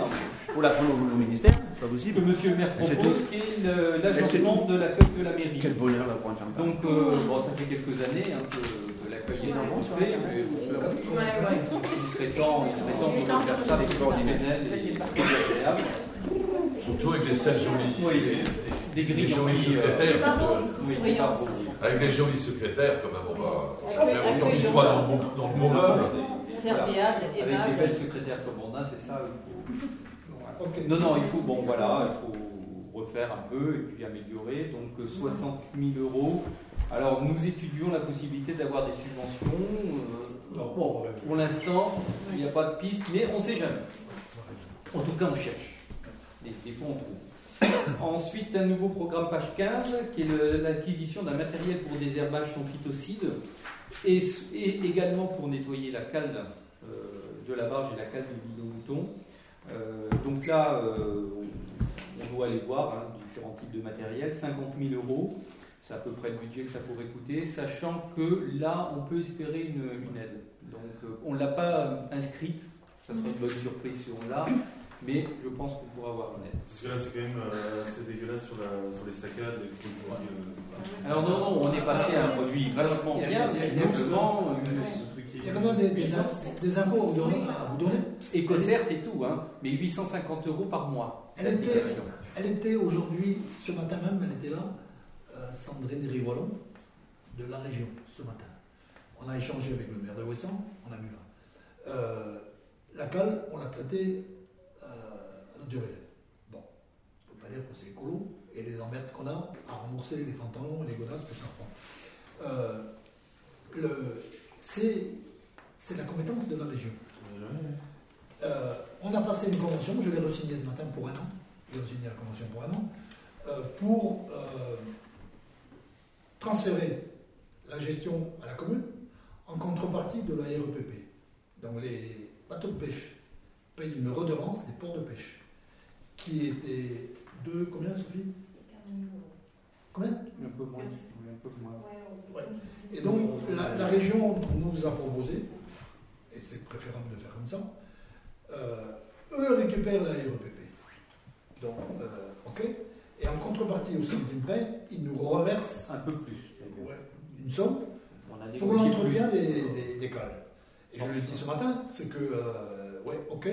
faut la prendre au, au ministère, c'est pas que possible. Monsieur le maire C'est propose, qui est le- l'agencement de l'accueil de la mairie. Quel bonheur là pour un champion. Donc, euh, bon, ça fait quelques années hein, que, que l'accueil est construit, mais bon, il serait temps, il serait temps de faire ça extraordinaire et agréable. Surtout avec les selles jolies. Oui, et- des grilles anti- secrétaires. Oui, des. Avec des jolis secrétaires, quand même, on va faire autant qu'ils soient dans le bon, dans le bon meuble. Serviable, Avec des belles secrétaires comme on a, c'est ça. Non, non, il faut, bon voilà, il faut refaire un peu et puis améliorer. Donc euh, 60 000 euros. Alors nous étudions la possibilité d'avoir des subventions. euh, Non, bon, ouais. pour l'instant, il n'y a pas de piste, mais on ne sait jamais. En tout cas, on cherche. Des, des on trouve. Ensuite, un nouveau programme page 15, qui est l'acquisition d'un matériel pour désherbage sans phytocide et, également pour nettoyer la cale euh, de la barge et la cale du bidon mouton. Euh, donc là, euh, on, on doit aller voir hein, différents types de matériel. 50 000 euros, c'est à peu près le budget que ça pourrait coûter, sachant que là, on peut espérer une, une aide. Donc on ne l'a pas inscrite, ça serait une bonne surprise si on l'a, mais je pense qu'on pourra avoir une aide. Parce que là, c'est quand même euh, assez dégueulasse sur, la, sur les staccades. Les euh, Alors non, non, on est passé à un produit vachement bien, simplement, euh, Il y a quand même des, des, inf- des infos à vous donner. donner. éco-cert et tout, hein, mais 850 euros par mois Elle était, elle était aujourd'hui, ce matin même, elle était là, euh, Sandrine Rivolon, de la région, ce matin. On a échangé avec le maire de Ouessant, on a vu là. Euh, la cale, on l'a traitée Bon, on ne peut pas dire que c'est écolo, et les emmerdes qu'on a à rembourser les pantalons et les godasses, tout ça. Euh, le- c'est c'est la compétence de la région. Euh, on a passé une convention, je l'ai re-signée ce matin pour un an, j'ai re-signé la convention pour un an, euh, pour transférer la gestion à la commune en contrepartie de la REPP. Donc les bateaux de pêche payent une redevance des ports de pêche qui était de combien Sophie? 15 000 euros. Combien? Un peu moins. oui, un peu moins. Ouais. Et donc la, la région nous a proposé, et c'est préférable de faire comme ça, euh, eux récupèrent la REPP. Donc euh, partie au centime près, il nous reverse Un peu plus. ouais, une somme On a pour l'entretien des, des, des cales. Et je l'ai dit ce matin, c'est que, euh, ouais, ok,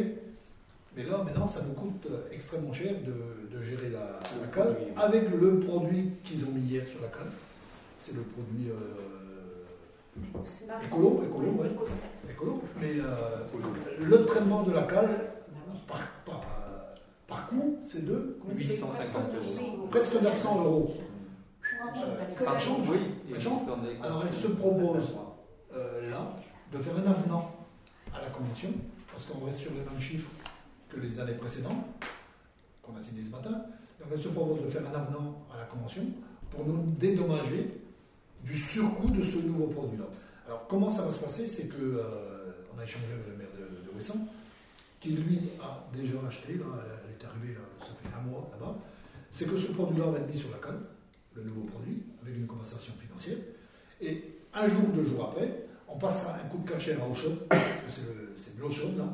mais là, maintenant, ça nous coûte euh, extrêmement cher de, de gérer la, la cale produit, avec le produit qu'ils ont mis hier sur la cale. C'est le produit euh, Écolo, écolo, ouais. écolo. Mais euh, le traitement de la cale, par, par, par coût, c'est de 850 euros. presque 900 euros. Euh, Ça change, Oui, Ça change. Alors, elle se propose. euh, là, de faire un avenant à la convention, parce qu'on reste sur les mêmes chiffres que les années précédentes, qu'on a signé ce matin. Donc elle se propose de faire un avenant à la convention pour nous dédommager du surcoût de ce nouveau produit-là. Alors comment ça va se passer? C'est que euh, on a échangé avec le maire de, Ouessant, qui lui a déjà acheté, elle est arrivée là, ça fait un mois là-bas, c'est que ce produit-là va être mis sur la canne, le nouveau produit, avec une compensation financière. Et un jour, deux jours après, on passera un coup de cachet à eau chaude, parce que c'est de l'eau chaude là,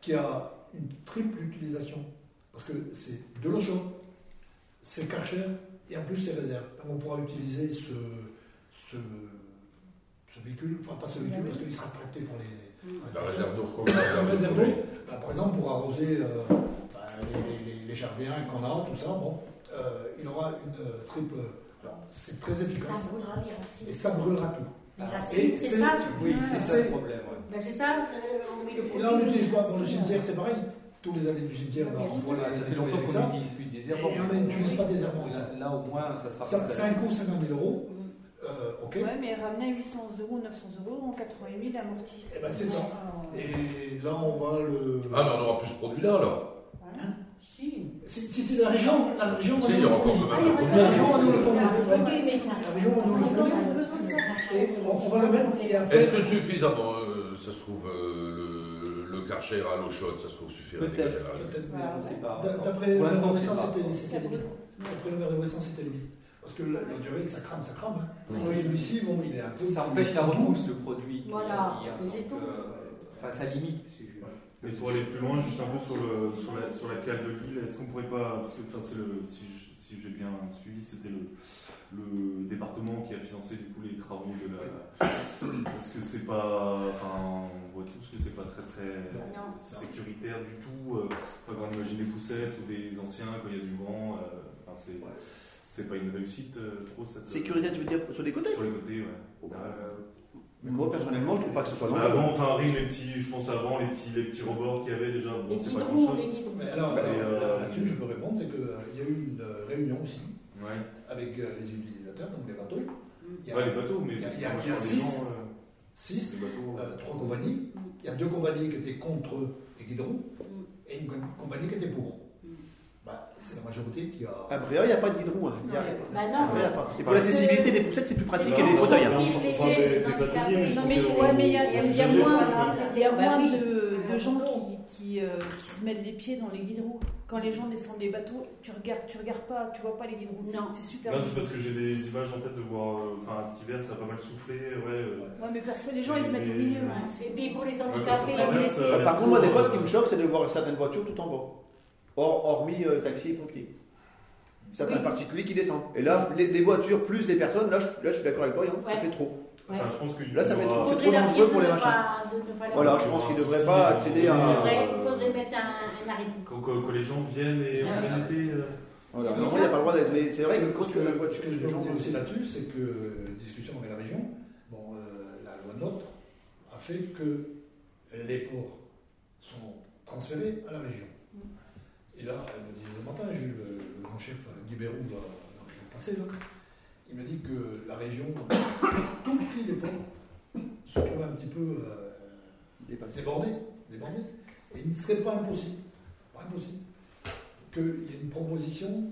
qui a une triple utilisation. Parce que c'est de l'eau chaude, c'est Karcher et en plus c'est réserve. Donc on pourra utiliser ce, ce, ce véhicule, enfin pas ce véhicule parce qu'il sera tracté pour les. La réserve d'eau. La réserve d'eau, bah, par exemple pour arroser euh, bah, les, les- les jardins qu'on a, tout ça, bon, euh, il aura une euh, triple. Alors c'est très Ça efficace brûlera les racines. et ça brûlera tout. Les racines, c'est ça Oui, c'est ça le problème. ouais. Ben, c'est ça, euh, on met le Et produit. là on n'utilise pas dans le cimetière, c'est pareil. Tous les années du cimetière, on voit Voilà, les ça fait longtemps qu'on ça. n'utilise plus des Et herbants. on n'utilise pas des. Là, là, au moins, ça sera Ça, pas c'est un coût 50 000 euros. Mm. Euh, mais ramener 800 euros, 900 euros en 80 000 amortis. Eh ben, c'est ça. Alors, Et là, on va le. Ah, mais on aura plus ce produit-là alors. Si. Si, si, si, la région, la région. Si, il y nous aura le encore Ah, même. La région va nous le fournir. Ça- La région va nous le on fournir. a besoin de ça. Et on, on va le mettre. Et après, Est-ce que suffisamment, euh, ça se trouve, euh, le, le karcher à l'eau chaude, ça se trouve suffirait Peut-être. Mais on ne sait pas. d'a- D'après le maire c'était. D'après le maire de Wesson, c'était limite. Parce que le le diabète, ça crame, ça crame. hein. Oui. Celui-ci, bon, il est un peu. Ça empêche la repousse, le produit. Voilà, c'est tout. euh, Enfin, ça limite. Mais pour aller plus loin, juste un peu sur, le, sur, la, sur la cale de Lille, est-ce qu'on pourrait pas, parce que enfin, c'est le, si j'ai bien suivi, c'était le, le département qui a financé du coup les travaux de la. Parce que c'est pas, enfin, on voit tous que c'est pas très très Non. sécuritaire du tout. euh, Enfin, quand on imagine des poussettes ou des anciens quand il y a du vent, euh, enfin, c'est c'est pas une réussite euh, trop cette. Sécurité, tu veux dire sur les côtés Sur les côtés, ouais. Euh, Moi, personnellement, je trouve pas que ce soit Mais dangereux. avant, enfin, Ring, les petits, je pense avant, les petits, les petits rebords qu'il y avait déjà, bon, c'est pas grand chose. alors, Et, alors, euh, là- là-dessus, je peux répondre c'est qu'il y a eu une euh, réunion aussi Ouais. avec euh, les utilisateurs, donc les bateaux. Il y a Ouais, les bateaux, mais il y a- il y a- moi, il y a je parle six. des gens, euh, six, les bateaux. euh, trois compagnies. Il y a deux compagnies qui étaient contre les guidrons et une com- compagnie qui était pour. Bah, c'est la majorité qui a. À Bréa, il n'y a pas de guidron. hein. Il y a- Bah non, Bréa, pas. Et pour l'accessibilité des poussettes, c'est plus pratique et Bah, fauteuils. hein. mais il y a, moins, enfin, il y a Bah moins oui. de, de gens qui, qui, euh, qui se mettent les pieds dans les guidrons. Quand les gens descendent des bateaux, tu regardes, tu regardes pas, tu vois pas les guidrons. Non. C'est super. Non, c'est parce que j'ai des images en tête de voir, euh, enfin, cet hiver, ça a pas mal soufflé, ouais. euh, Ouais, mais perso, les gens ils se mettent au milieu. Ouais. hein. Et puis pour les handicapés, Euh, euh, Par les contre, moi, des fois, ce qui euh, me choque, c'est de voir certaines voitures tout en bas. Hors- hormis euh, taxi et pompiers. Certains Oui. particuliers qui descendent. Et là, les, les voitures plus les personnes, là, je, là, je suis d'accord avec toi, ça fait trop. Ouais. enfin, je pense qu'il Là, ça aura- trop- c'est leur dangereux pour les machins. pas- pas Voilà, je pense qu'ils ne devraient pas accéder à. Il faudrait, mettre un, un arrêt. Que, que- que les gens viennent et en Ouais. plein été. euh, Voilà. Normalement, il n'y a pas le droit d'être. Mais c'est vrai que quand tu as la voiture, que je gens. aussi là-dessus, c'est que euh, discussion avec la région, bon, euh, la loi NOTRe a fait que les ports sont transférés à la région. Et là, elle me disait ce matin, le, grand chef euh, Guy Bérou dans le jour passé, là, il m'a dit que la région, tout le prix des ports se trouvait un petit peu euh, Dépassé. débordé, débordé. Et il ne serait pas impossible, pas impossible, qu'il y ait une proposition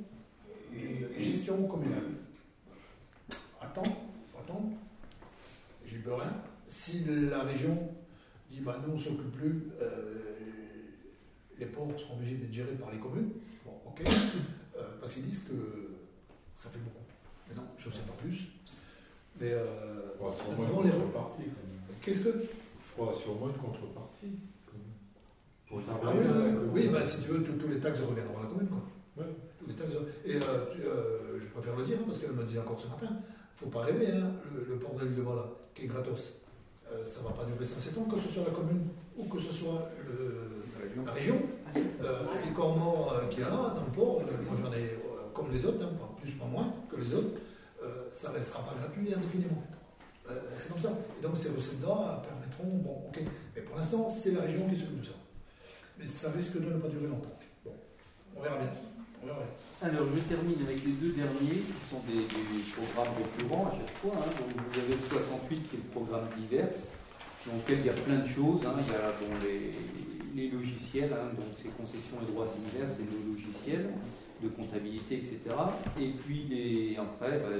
de gestion communale. Attends, faut attendre. J'y peux rien. Si la région dit bah nous on s'occupe plus, euh, les ports seront obligés d'être gérés par les communes. Bon, ok. Euh, parce qu'ils disent que ça fait beaucoup. Mais non, je ne sais pas plus. Mais euh, Il sûrement une les- contrepartie. qu'est-ce que? Il faudra sûrement une contrepartie. pour Ça. Ah oui, oui, bah, si tu veux, tous les taxes reviendront à la commune. Quoi. Ouais. Tous les raison. Et euh, euh, je préfère le dire, hein, parce qu'elle me dit encore ce matin, faut pas rêver, hein, le, le port de l'île de Voilà, qui est gratos, euh, ça va pas durer 107 ans, que ce soit la commune ou que ce soit le- la région. Euh, les corps morts euh, qu'il y a là, dans le port, euh, moi j'en ai comme les autres, hein, pas plus, pas moins que les autres, ça restera pas gratuit indéfiniment. Euh, c'est comme ça. Et donc ces recettes-là permettront, bon, ok, mais pour l'instant, c'est la région qui s'occupe de ça. Mais ça risque de ne pas durer longtemps. Bon, on verra bien. Alors, je termine avec les deux derniers, qui sont des, des programmes récurrents à chaque fois. hein. Donc, vous avez le 68, qui est le programme divers, dans lequel il y a plein de choses. hein. Il y a les, logiciels, hein, donc ces concessions et droits similaires, c'est nos logiciels de comptabilité, etc. Et puis, après, bah,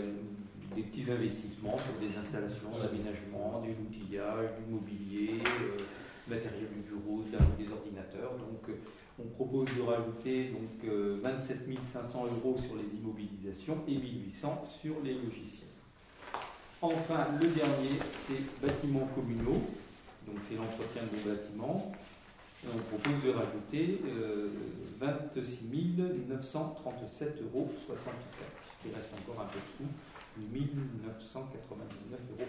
des petits investissements sur des installations d'aménagement, du outillage, du mobilier, euh, matériel du bureau, de des ordinateurs. Donc, on propose de rajouter donc, euh, 27 500 euros sur les immobilisations et 1800 sur les logiciels. Enfin, le dernier, c'est bâtiments communaux. Donc, c'est l'entretien de bâtiments. Et on propose de rajouter euh, 26 937 euros 64, puisqu'il reste encore un peu de sous, 1999,46 euros.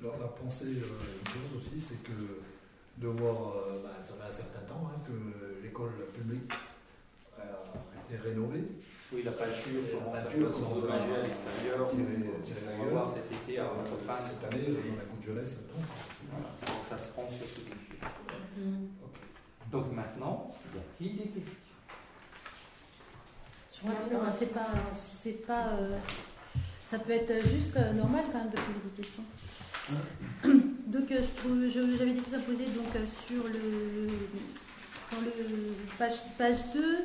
Alors la pensée euh, aussi, c'est que de voir, euh, bah, ça fait un certain temps hein, que l'école publique a été rénovée. Oui, la peinture, la peinture commence à à l'extérieur. tirer- la On va gueule. voir cet été à Euh, Repas. cette année, dans la coupe de jeunesse, maintenant. Voilà, donc ça se prend sur ce budget. Mm. Donc maintenant, y a-t-il des questions Je crois que euh, c'est pas, c'est pas, euh, ça peut être juste euh, normal quand même de poser des questions. Donc euh, j'avais des questions à poser donc euh, sur le, page, page 2,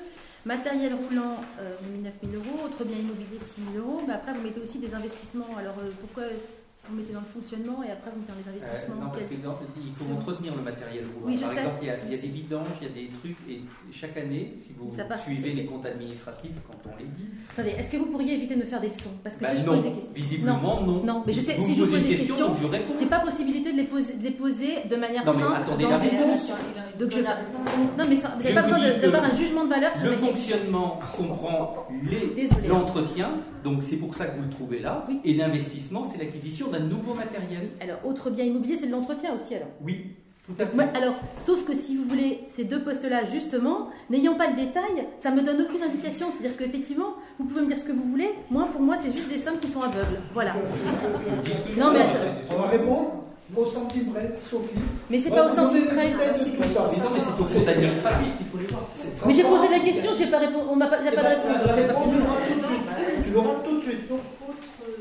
matériel roulant, euh, vous mettez 9 000 euros, autres biens immobiliers 6 000 euros, mais après vous mettez aussi des investissements. Alors euh, pourquoi vous mettez dans le fonctionnement et après vous mettez dans les Euh, investissements Non, parce Quel- que dans- il faut entretenir le matériel roulant. Oui, je Par sais. exemple, il y, a, il y a des vidanges, il y a des trucs, et chaque année, si vous Ça suivez les comptes administratifs quand on les dit, Attendez, est-ce que vous pourriez éviter de me faire des leçons? Parce que bah si je non, pose des questions. visiblement non. Non, mais je sais, vous si je vous pose des question, questions, donc je réponds. J'ai pas possibilité de les poser, de les poser de manière Non, mais simple. attendez, la une réponse. Donc je, non mais vous n'avez pas besoin d'avoir un jugement de valeur sur Le questions. fonctionnement comprend l'entretien, donc c'est pour ça que vous le trouvez là, Oui. et l'investissement, c'est l'acquisition d'un nouveau matériel. Alors autre bien immobilier, c'est de l'entretien aussi alors. Oui, tout à fait. Alors, sauf que si vous voulez ces deux postes-là, justement, n'ayant pas le détail, ça me donne aucune indication. C'est-à-dire qu'effectivement, vous pouvez me dire ce que vous voulez. Moi, pour moi, c'est juste des sommes qui sont aveugles. Voilà. Non, mais attends. On va répondre au centime près, Sophie. Mais c'est pas au centime près. Mais non, mais c'est au compte administratif qu'il faut les voir. Mais j'ai posé la question, j'ai pas répondu. On m'a pas, j'ai pas de. La réponse, tout de suite. Donc, euh,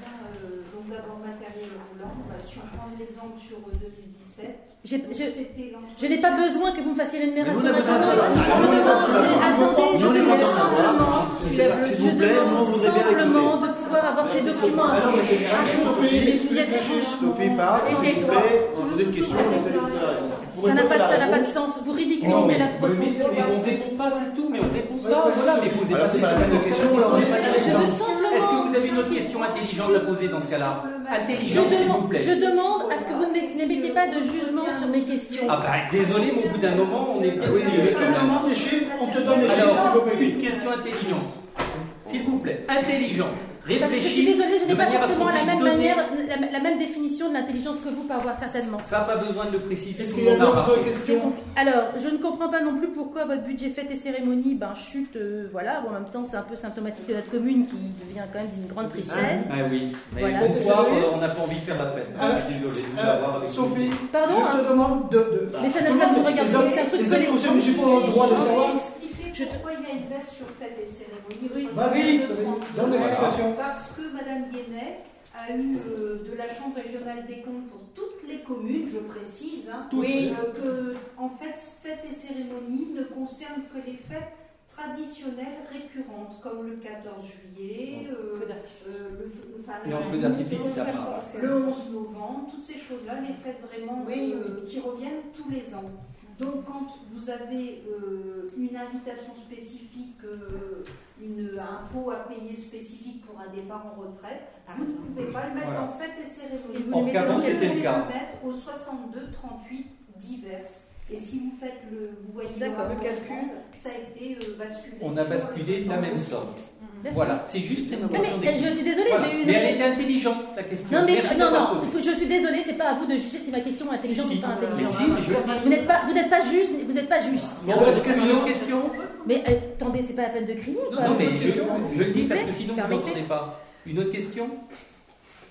bien, euh, donc d'abord matériel roulant. On prend l'exemple sur euh, 2017, J'ai- donc je- n'ai pas besoin que vous me fassiez l'énumération. Je c'est- attendez, je demande simplement, simplement de pouvoir avoir ces documents. Ah mais vous êtes Sophie parle, s'il vous plaît, on pose une question, on essaie de vous faire la réponse. Vous Ça n'a pas, de sens. Vous Non, ridiculisez mais, la, votre mais- fonction. mais on répond pas, c'est tout, mais on répond pas. Voilà, mais posez pas ces questions. Est-ce que vous avez une autre question intelligente à poser dans ce cas-là Intelligente, s'il vous plaît. je demande à ce que vous ne n'émettiez pas de jugement sur mes questions. Ah bah désolé, mais au bout d'un moment, on est bien Oui. On te demande des chiffres, on te donne des chiffres. Alors, une question intelligente. S'il vous plaît, intelligente. Que je suis désolée, je n'ai pas forcément la même donner- manière, la, la même définition de l'intelligence que vous, par avoir certainement. Ça n'a pas besoin de le préciser, Est-ce tout qu'il le y a monde a d'autres remarqué. questions Alors, je ne comprends pas non plus pourquoi votre budget fête et cérémonie ben, chute. euh, voilà, Bon, en même temps, c'est un peu symptomatique de notre commune qui devient quand même d'une grande tristesse. Ah oui, mais Voilà. bonsoir, euh, on n'a pas envie de faire la fête. Ah, je suis désolé de vous Euh, avoir avec nous. Sophie, Pardon, je hein. te demande de. de- Mais ça ne- regarde les pas, c'est un truc Les collectif. autres municipaux ont le droit de savoir. Je te- pourquoi il y a une baisse sur fête et cérémonie. Vas-y, Soixante-deux, Sophie, trente-deux. donne l'explication. Parce que Madame Guénet a eu euh, de la Chambre régionale des comptes pour toutes les communes, je précise, hein, Oui. euh, que en fait fêtes et cérémonies ne concernent que les fêtes traditionnelles récurrentes, comme le 14 juillet, euh, Feu euh, le feu, enfin, Non, la- feu d'artifice, ça le- va. le 11 novembre, toutes ces choses-là, les fêtes vraiment Oui, euh, qui reviennent tous les ans. Donc quand vous avez euh, une invitation spécifique, euh, une, un pot à payer spécifique pour un départ en retraite, vous ne pouvez pas le mettre Voilà. en fête et cérémonie. Qu'avant, mettez Vous c'était le pouvez cas. le mettre au 62 38 diverses. Et si vous faites le, vous voyez le calcul. ça a été euh, basculé. On a basculé la même somme. Merci. Voilà, c'est juste une question mais je suis désolée, Voilà. j'ai eu une. Mais elle était intelligente, la question. Non, mais je, non, non, je suis désolée, c'est pas à vous de juger si ma question est intelligente Si, si. ou pas Mais intelligente. si, mais je- Vous n'êtes pas, vous n'êtes pas juge, vous n'êtes pas juge. Bon, une question. Mais euh, attendez, c'est pas la peine de crier. Quoi. Non, mais je, je le dis parce que sinon vous n'entendez pas. Une autre question?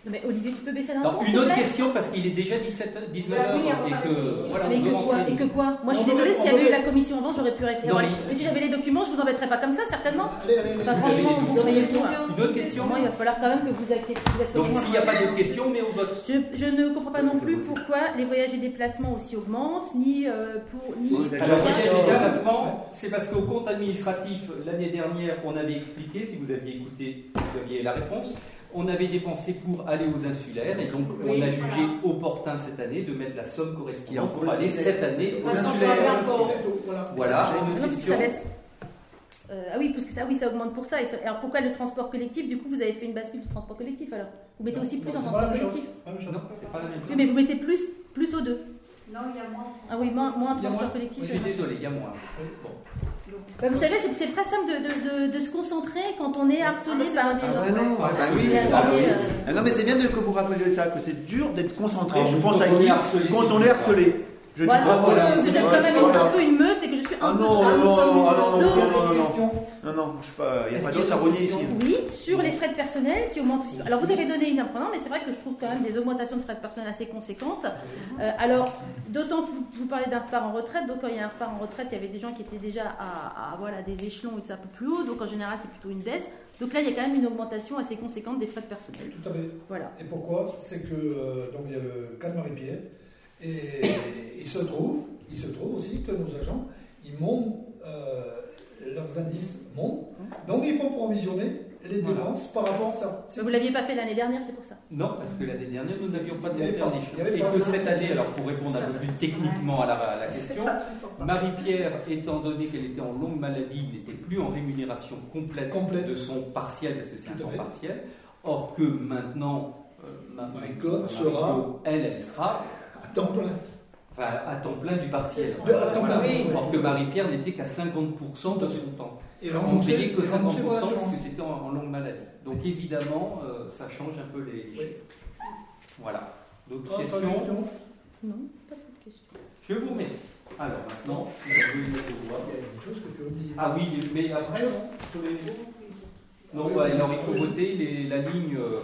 Non, mais Olivier, tu peux baisser d'un Non, ton, une autre question parce qu'il est déjà 17, 19 Bah oui, h on et passer que voilà, Mais on quoi. Et que quoi Moi, je suis On désolée, s'il y on avait eu la commission avant, j'aurais pu réfléchir. Mais- Mais si j'avais les documents, je vous embêterais pas comme ça, certainement. Allez, allez, allez. Enfin, Vous avez franchement, les vous quoi Une autre question Moi, il va falloir quand même que vous acceptiez. Donc s'il n'y a pas d'autres questions, on met au vote. Je, je ne comprends pas non plus pourquoi les voyages et déplacements aussi augmentent, ni euh, pour ni. Mais Alors, déjà, voyage ça- et déplacement, c'est parce qu'au compte administratif, l'année dernière, on avait expliqué, si vous aviez écouté, vous aviez la réponse, on avait dépensé pour aller aux insulaires et donc on a jugé voilà. opportun cette année de mettre la somme correspondante pour aller cette année aux Aux insulaires. Voilà. Euh, ah oui, parce que ça, oui, ça augmente pour ça. Et ça- Alors pourquoi le transport collectif Du coup, vous avez fait une bascule du transport collectif alors? Vous mettez aussi plus en transport collectif Pas la même chose. Non, c'est pas la même Oui, chose. mais vous mettez plus, plus aux deux. Non, il y a moins. Ah oui, moins, moins a transport collectif. Je suis désolé, il y a moins. Bon. Bah, vous savez, c'est c'est très simple de, de, de, de se concentrer quand on est harcelé par un des Ah autres. bah non, ah bah oui. Euh, Ah non, mais c'est bien de- que vous rappeliez ça, que c'est dur d'être concentré. Je pense à qui harcelé, Quand on est harcelé. Je dis moi, bravo. vous, voilà, vous êtes quand même un peu une meute Ah peu non, non, non, ah non, non, non, non, non. Non, non, je sais pas, il n'y a pas qu'il y a d'os à des rogner ici. Oui, sur les frais de personnel qui augmentent aussi. Alors vous avez donné une apprenant, mais c'est vrai que je trouve quand même des augmentations de frais de personnel assez conséquentes. Euh, alors, d'autant que vous, vous parlez d'un repart en retraite, donc quand il y a un repart en retraite, il y avait des gens qui étaient déjà à, à, voilà, des échelons un peu plus haut, donc en général c'est plutôt une baisse. Donc là, il y a quand même une augmentation assez conséquente des frais de personnel. Tout à fait. Voilà. Et pourquoi? C'est que euh, donc il y a le cas de Marie-Pierre et il se trouve, il se trouve aussi que nos agents, ils montent euh, leurs indices montent, donc il faut provisionner les Voilà. dépenses par rapport à ça. Mais vous l'aviez pas fait l'année dernière, c'est pour ça. Non, parce que l'année dernière, nous n'avions pas de avait Et que cette année, alors pour répondre un peu plus techniquement à la, à la question, Marie-Pierre, étant donné qu'elle était en longue maladie, n'était plus en rémunération complète, Complète. de son partiel, parce que c'est un temps partiel. Or que maintenant, euh, ma- Marie-Claude Marie-Claude, sera- elle, elle sera À temps plein. Enfin, à temps plein du partiel. De- à temps Voilà. plein, oui. Or que Marie-Pierre n'était qu'à 50% de son temps. Et On remboursé- payait que et 50% remboursé par parce que c'était en, en longue maladie. Donc évidemment, euh, ça change un peu les, les Oui. chiffres. Voilà. D'autres Ah, questions question Non, pas de question. Je vous remercie. Alors maintenant, vous. Il y a une chose que tu as oubliée. Ah oui, mais après, sur les- non, bah, alors il faut voter les- la ligne. euh,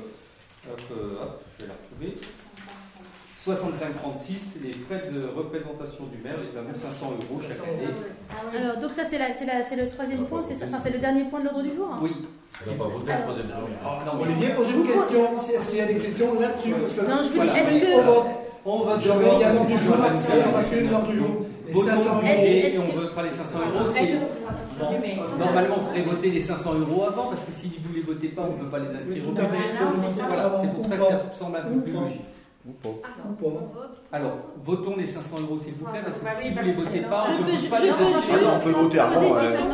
hop, euh, hop, je vais la retrouver. 65-36, les frais de représentation du maire, les fameux 500 euros chaque année. Alors, donc ça, c'est la- c'est la- c'est le troisième point, c'est ça Enfin, c'est le dernier point de l'ordre du jour hein Oui, On n'a pas voté le troisième. Ah, Olivier pose une question. Si- Est-ce qu'il y a des questions là-dessus Parce que Non, je vous voilà. dis, est-ce que- on on va Je vais également on va suivre l'ordre du jour. Les Votons 500 le Est-ce- budget est-ce et on votera les 500 euros. ce qui est- Bon, Normalement, il faudrait voter les 500 euros avant, parce que si vous ne les votez pas, on ne peut pas les inscrire au c'est ça. Voilà, c'est pour ça que ça semble un peu plus logique. Ou pas. Alors, votons les 500 euros s'il vous plaît, parce que Bah si oui, vous ne les votez pas, Je on ne peux- peut pas je les peux- Ah on peut voter avant. une ouais. question.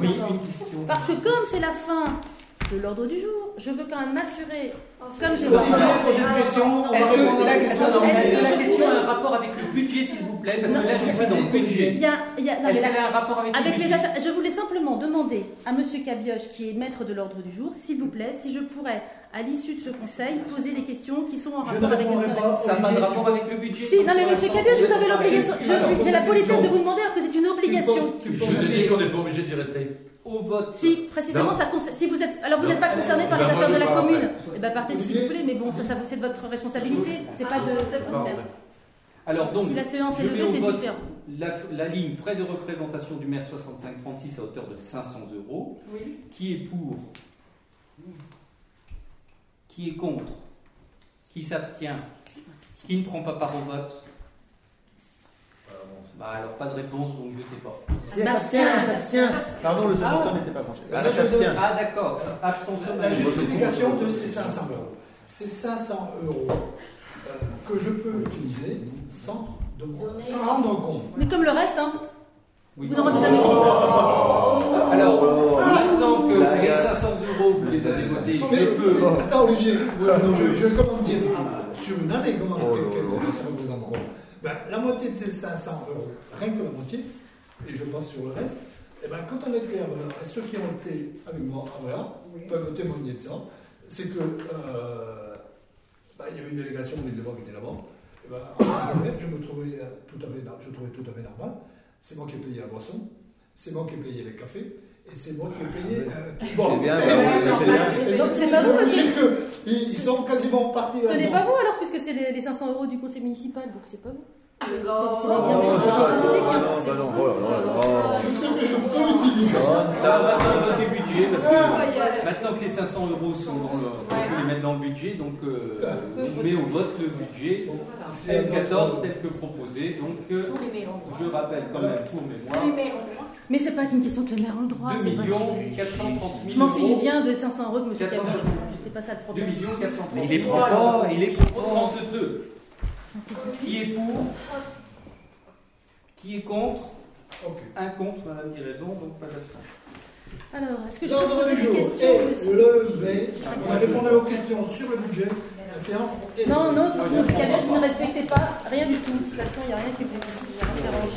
Oui, une question. Parce que comme c'est la fin de l'ordre du jour, je veux quand même m'assurer, comme je Est-ce que la, question. a un rapport avec le budget, s'il vous plaît? Parce que là, je suis dans le budget. y a, il y a- non, mais Est-ce qu'elle a un rapport avec, avec le les budget? affaires, je voulais simplement demander à Monsieur Cabioche, qui est maître de l'ordre du jour, s'il vous plaît, si je pourrais, à l'issue de ce conseil, poser des questions qui sont en rapport avec les. Ça n'a pas de rapport avec le budget Si, non mais Monsieur Cabioche, vous pas l'obligation. J'ai la politesse de vous demander alors que c'est une obligation. Tu Je dis qu'on n'est pas obligé d'y rester. Au vote. Si, précisément, ça si vous êtes, alors vous n'êtes pas concerné par Ben, les affaires de la commune, eh ben partez si vous voulez, mais bon, ça, ça c'est de votre responsabilité, c'est pas de. Alors, donc, Si la séance est levée, c'est différent. La, la ligne frais de représentation du maire 6536 à hauteur de 500 euros. Oui. Qui est pour Qui est contre Qui s'abstient Qui ne prend pas part au vote Bah alors pas de réponse, donc je sais pas. Si elle s'abstient, elle s'abstient. Pardon, le second Ah. temps n'était pas branché. Ah. Ah d'accord, abstention. La justification de ces 500 euros. Ces 500 euros que je peux utiliser sans, de- sans rendre compte. Mais comme le reste, hein, Oui. vous n'en rendez jamais compte. Alors, maintenant que La les gueule. 500 euros, vous les avez votés, je mais, peux. attends Olivier, je, je comment dire, ah, sur une année, comment, ça représente quoi Ben, la moitié de ces 500 euros, rien que la moitié, et je pense sur le reste, et ben, quand on est clair, euh, ceux qui ont été avec moi à Bréa peuvent témoigner de ça, c'est que euh, ben, il y avait une délégation des débats qui était là-bas. Et ben, en fait, je me trouvais euh, tout à fait, je trouvais tout à fait normal. C'est moi qui ai payé la boisson, c'est moi qui ai payé les cafés, et c'est moi qui ai payé euh, tout le C'est bord. bien, bah c'est bien. et- et- Donc, c'est pas vous, monsieur Ils ils sont quasiment partis Ce n'est pas vous alors, puisque c'est les, les 500 euros du conseil municipal, donc c'est pas vous. Maintenant, que Incroyable. maintenant que les 500 euros sont dans le. On peut les mettre dans le budget, donc euh, on met au vote le budget M14 tel que proposé. Donc, euh, je rappelle quand même pour mémoire. Mais c'est pas une question que les maires ont le droit. 2 c'est pas- millions 430 000 Je m'en fiche bien de 500 euros de monsieur 460 Cabas. 000. C'est pas ça le 2 problème. millions 430 000 Il prend pas, il prend pas. 32. Qui est pour? Qui est contre? Un contre, madame a raison, donc pas d'abstention. Alors, est-ce que je peux L'ordre poser du des jour questions est levé. On a répondu aux questions sur le budget. La séance est Non, non, pas. vous ne respectez pas rien du tout. De toute façon, il n'y a rien qui vous vous arrange.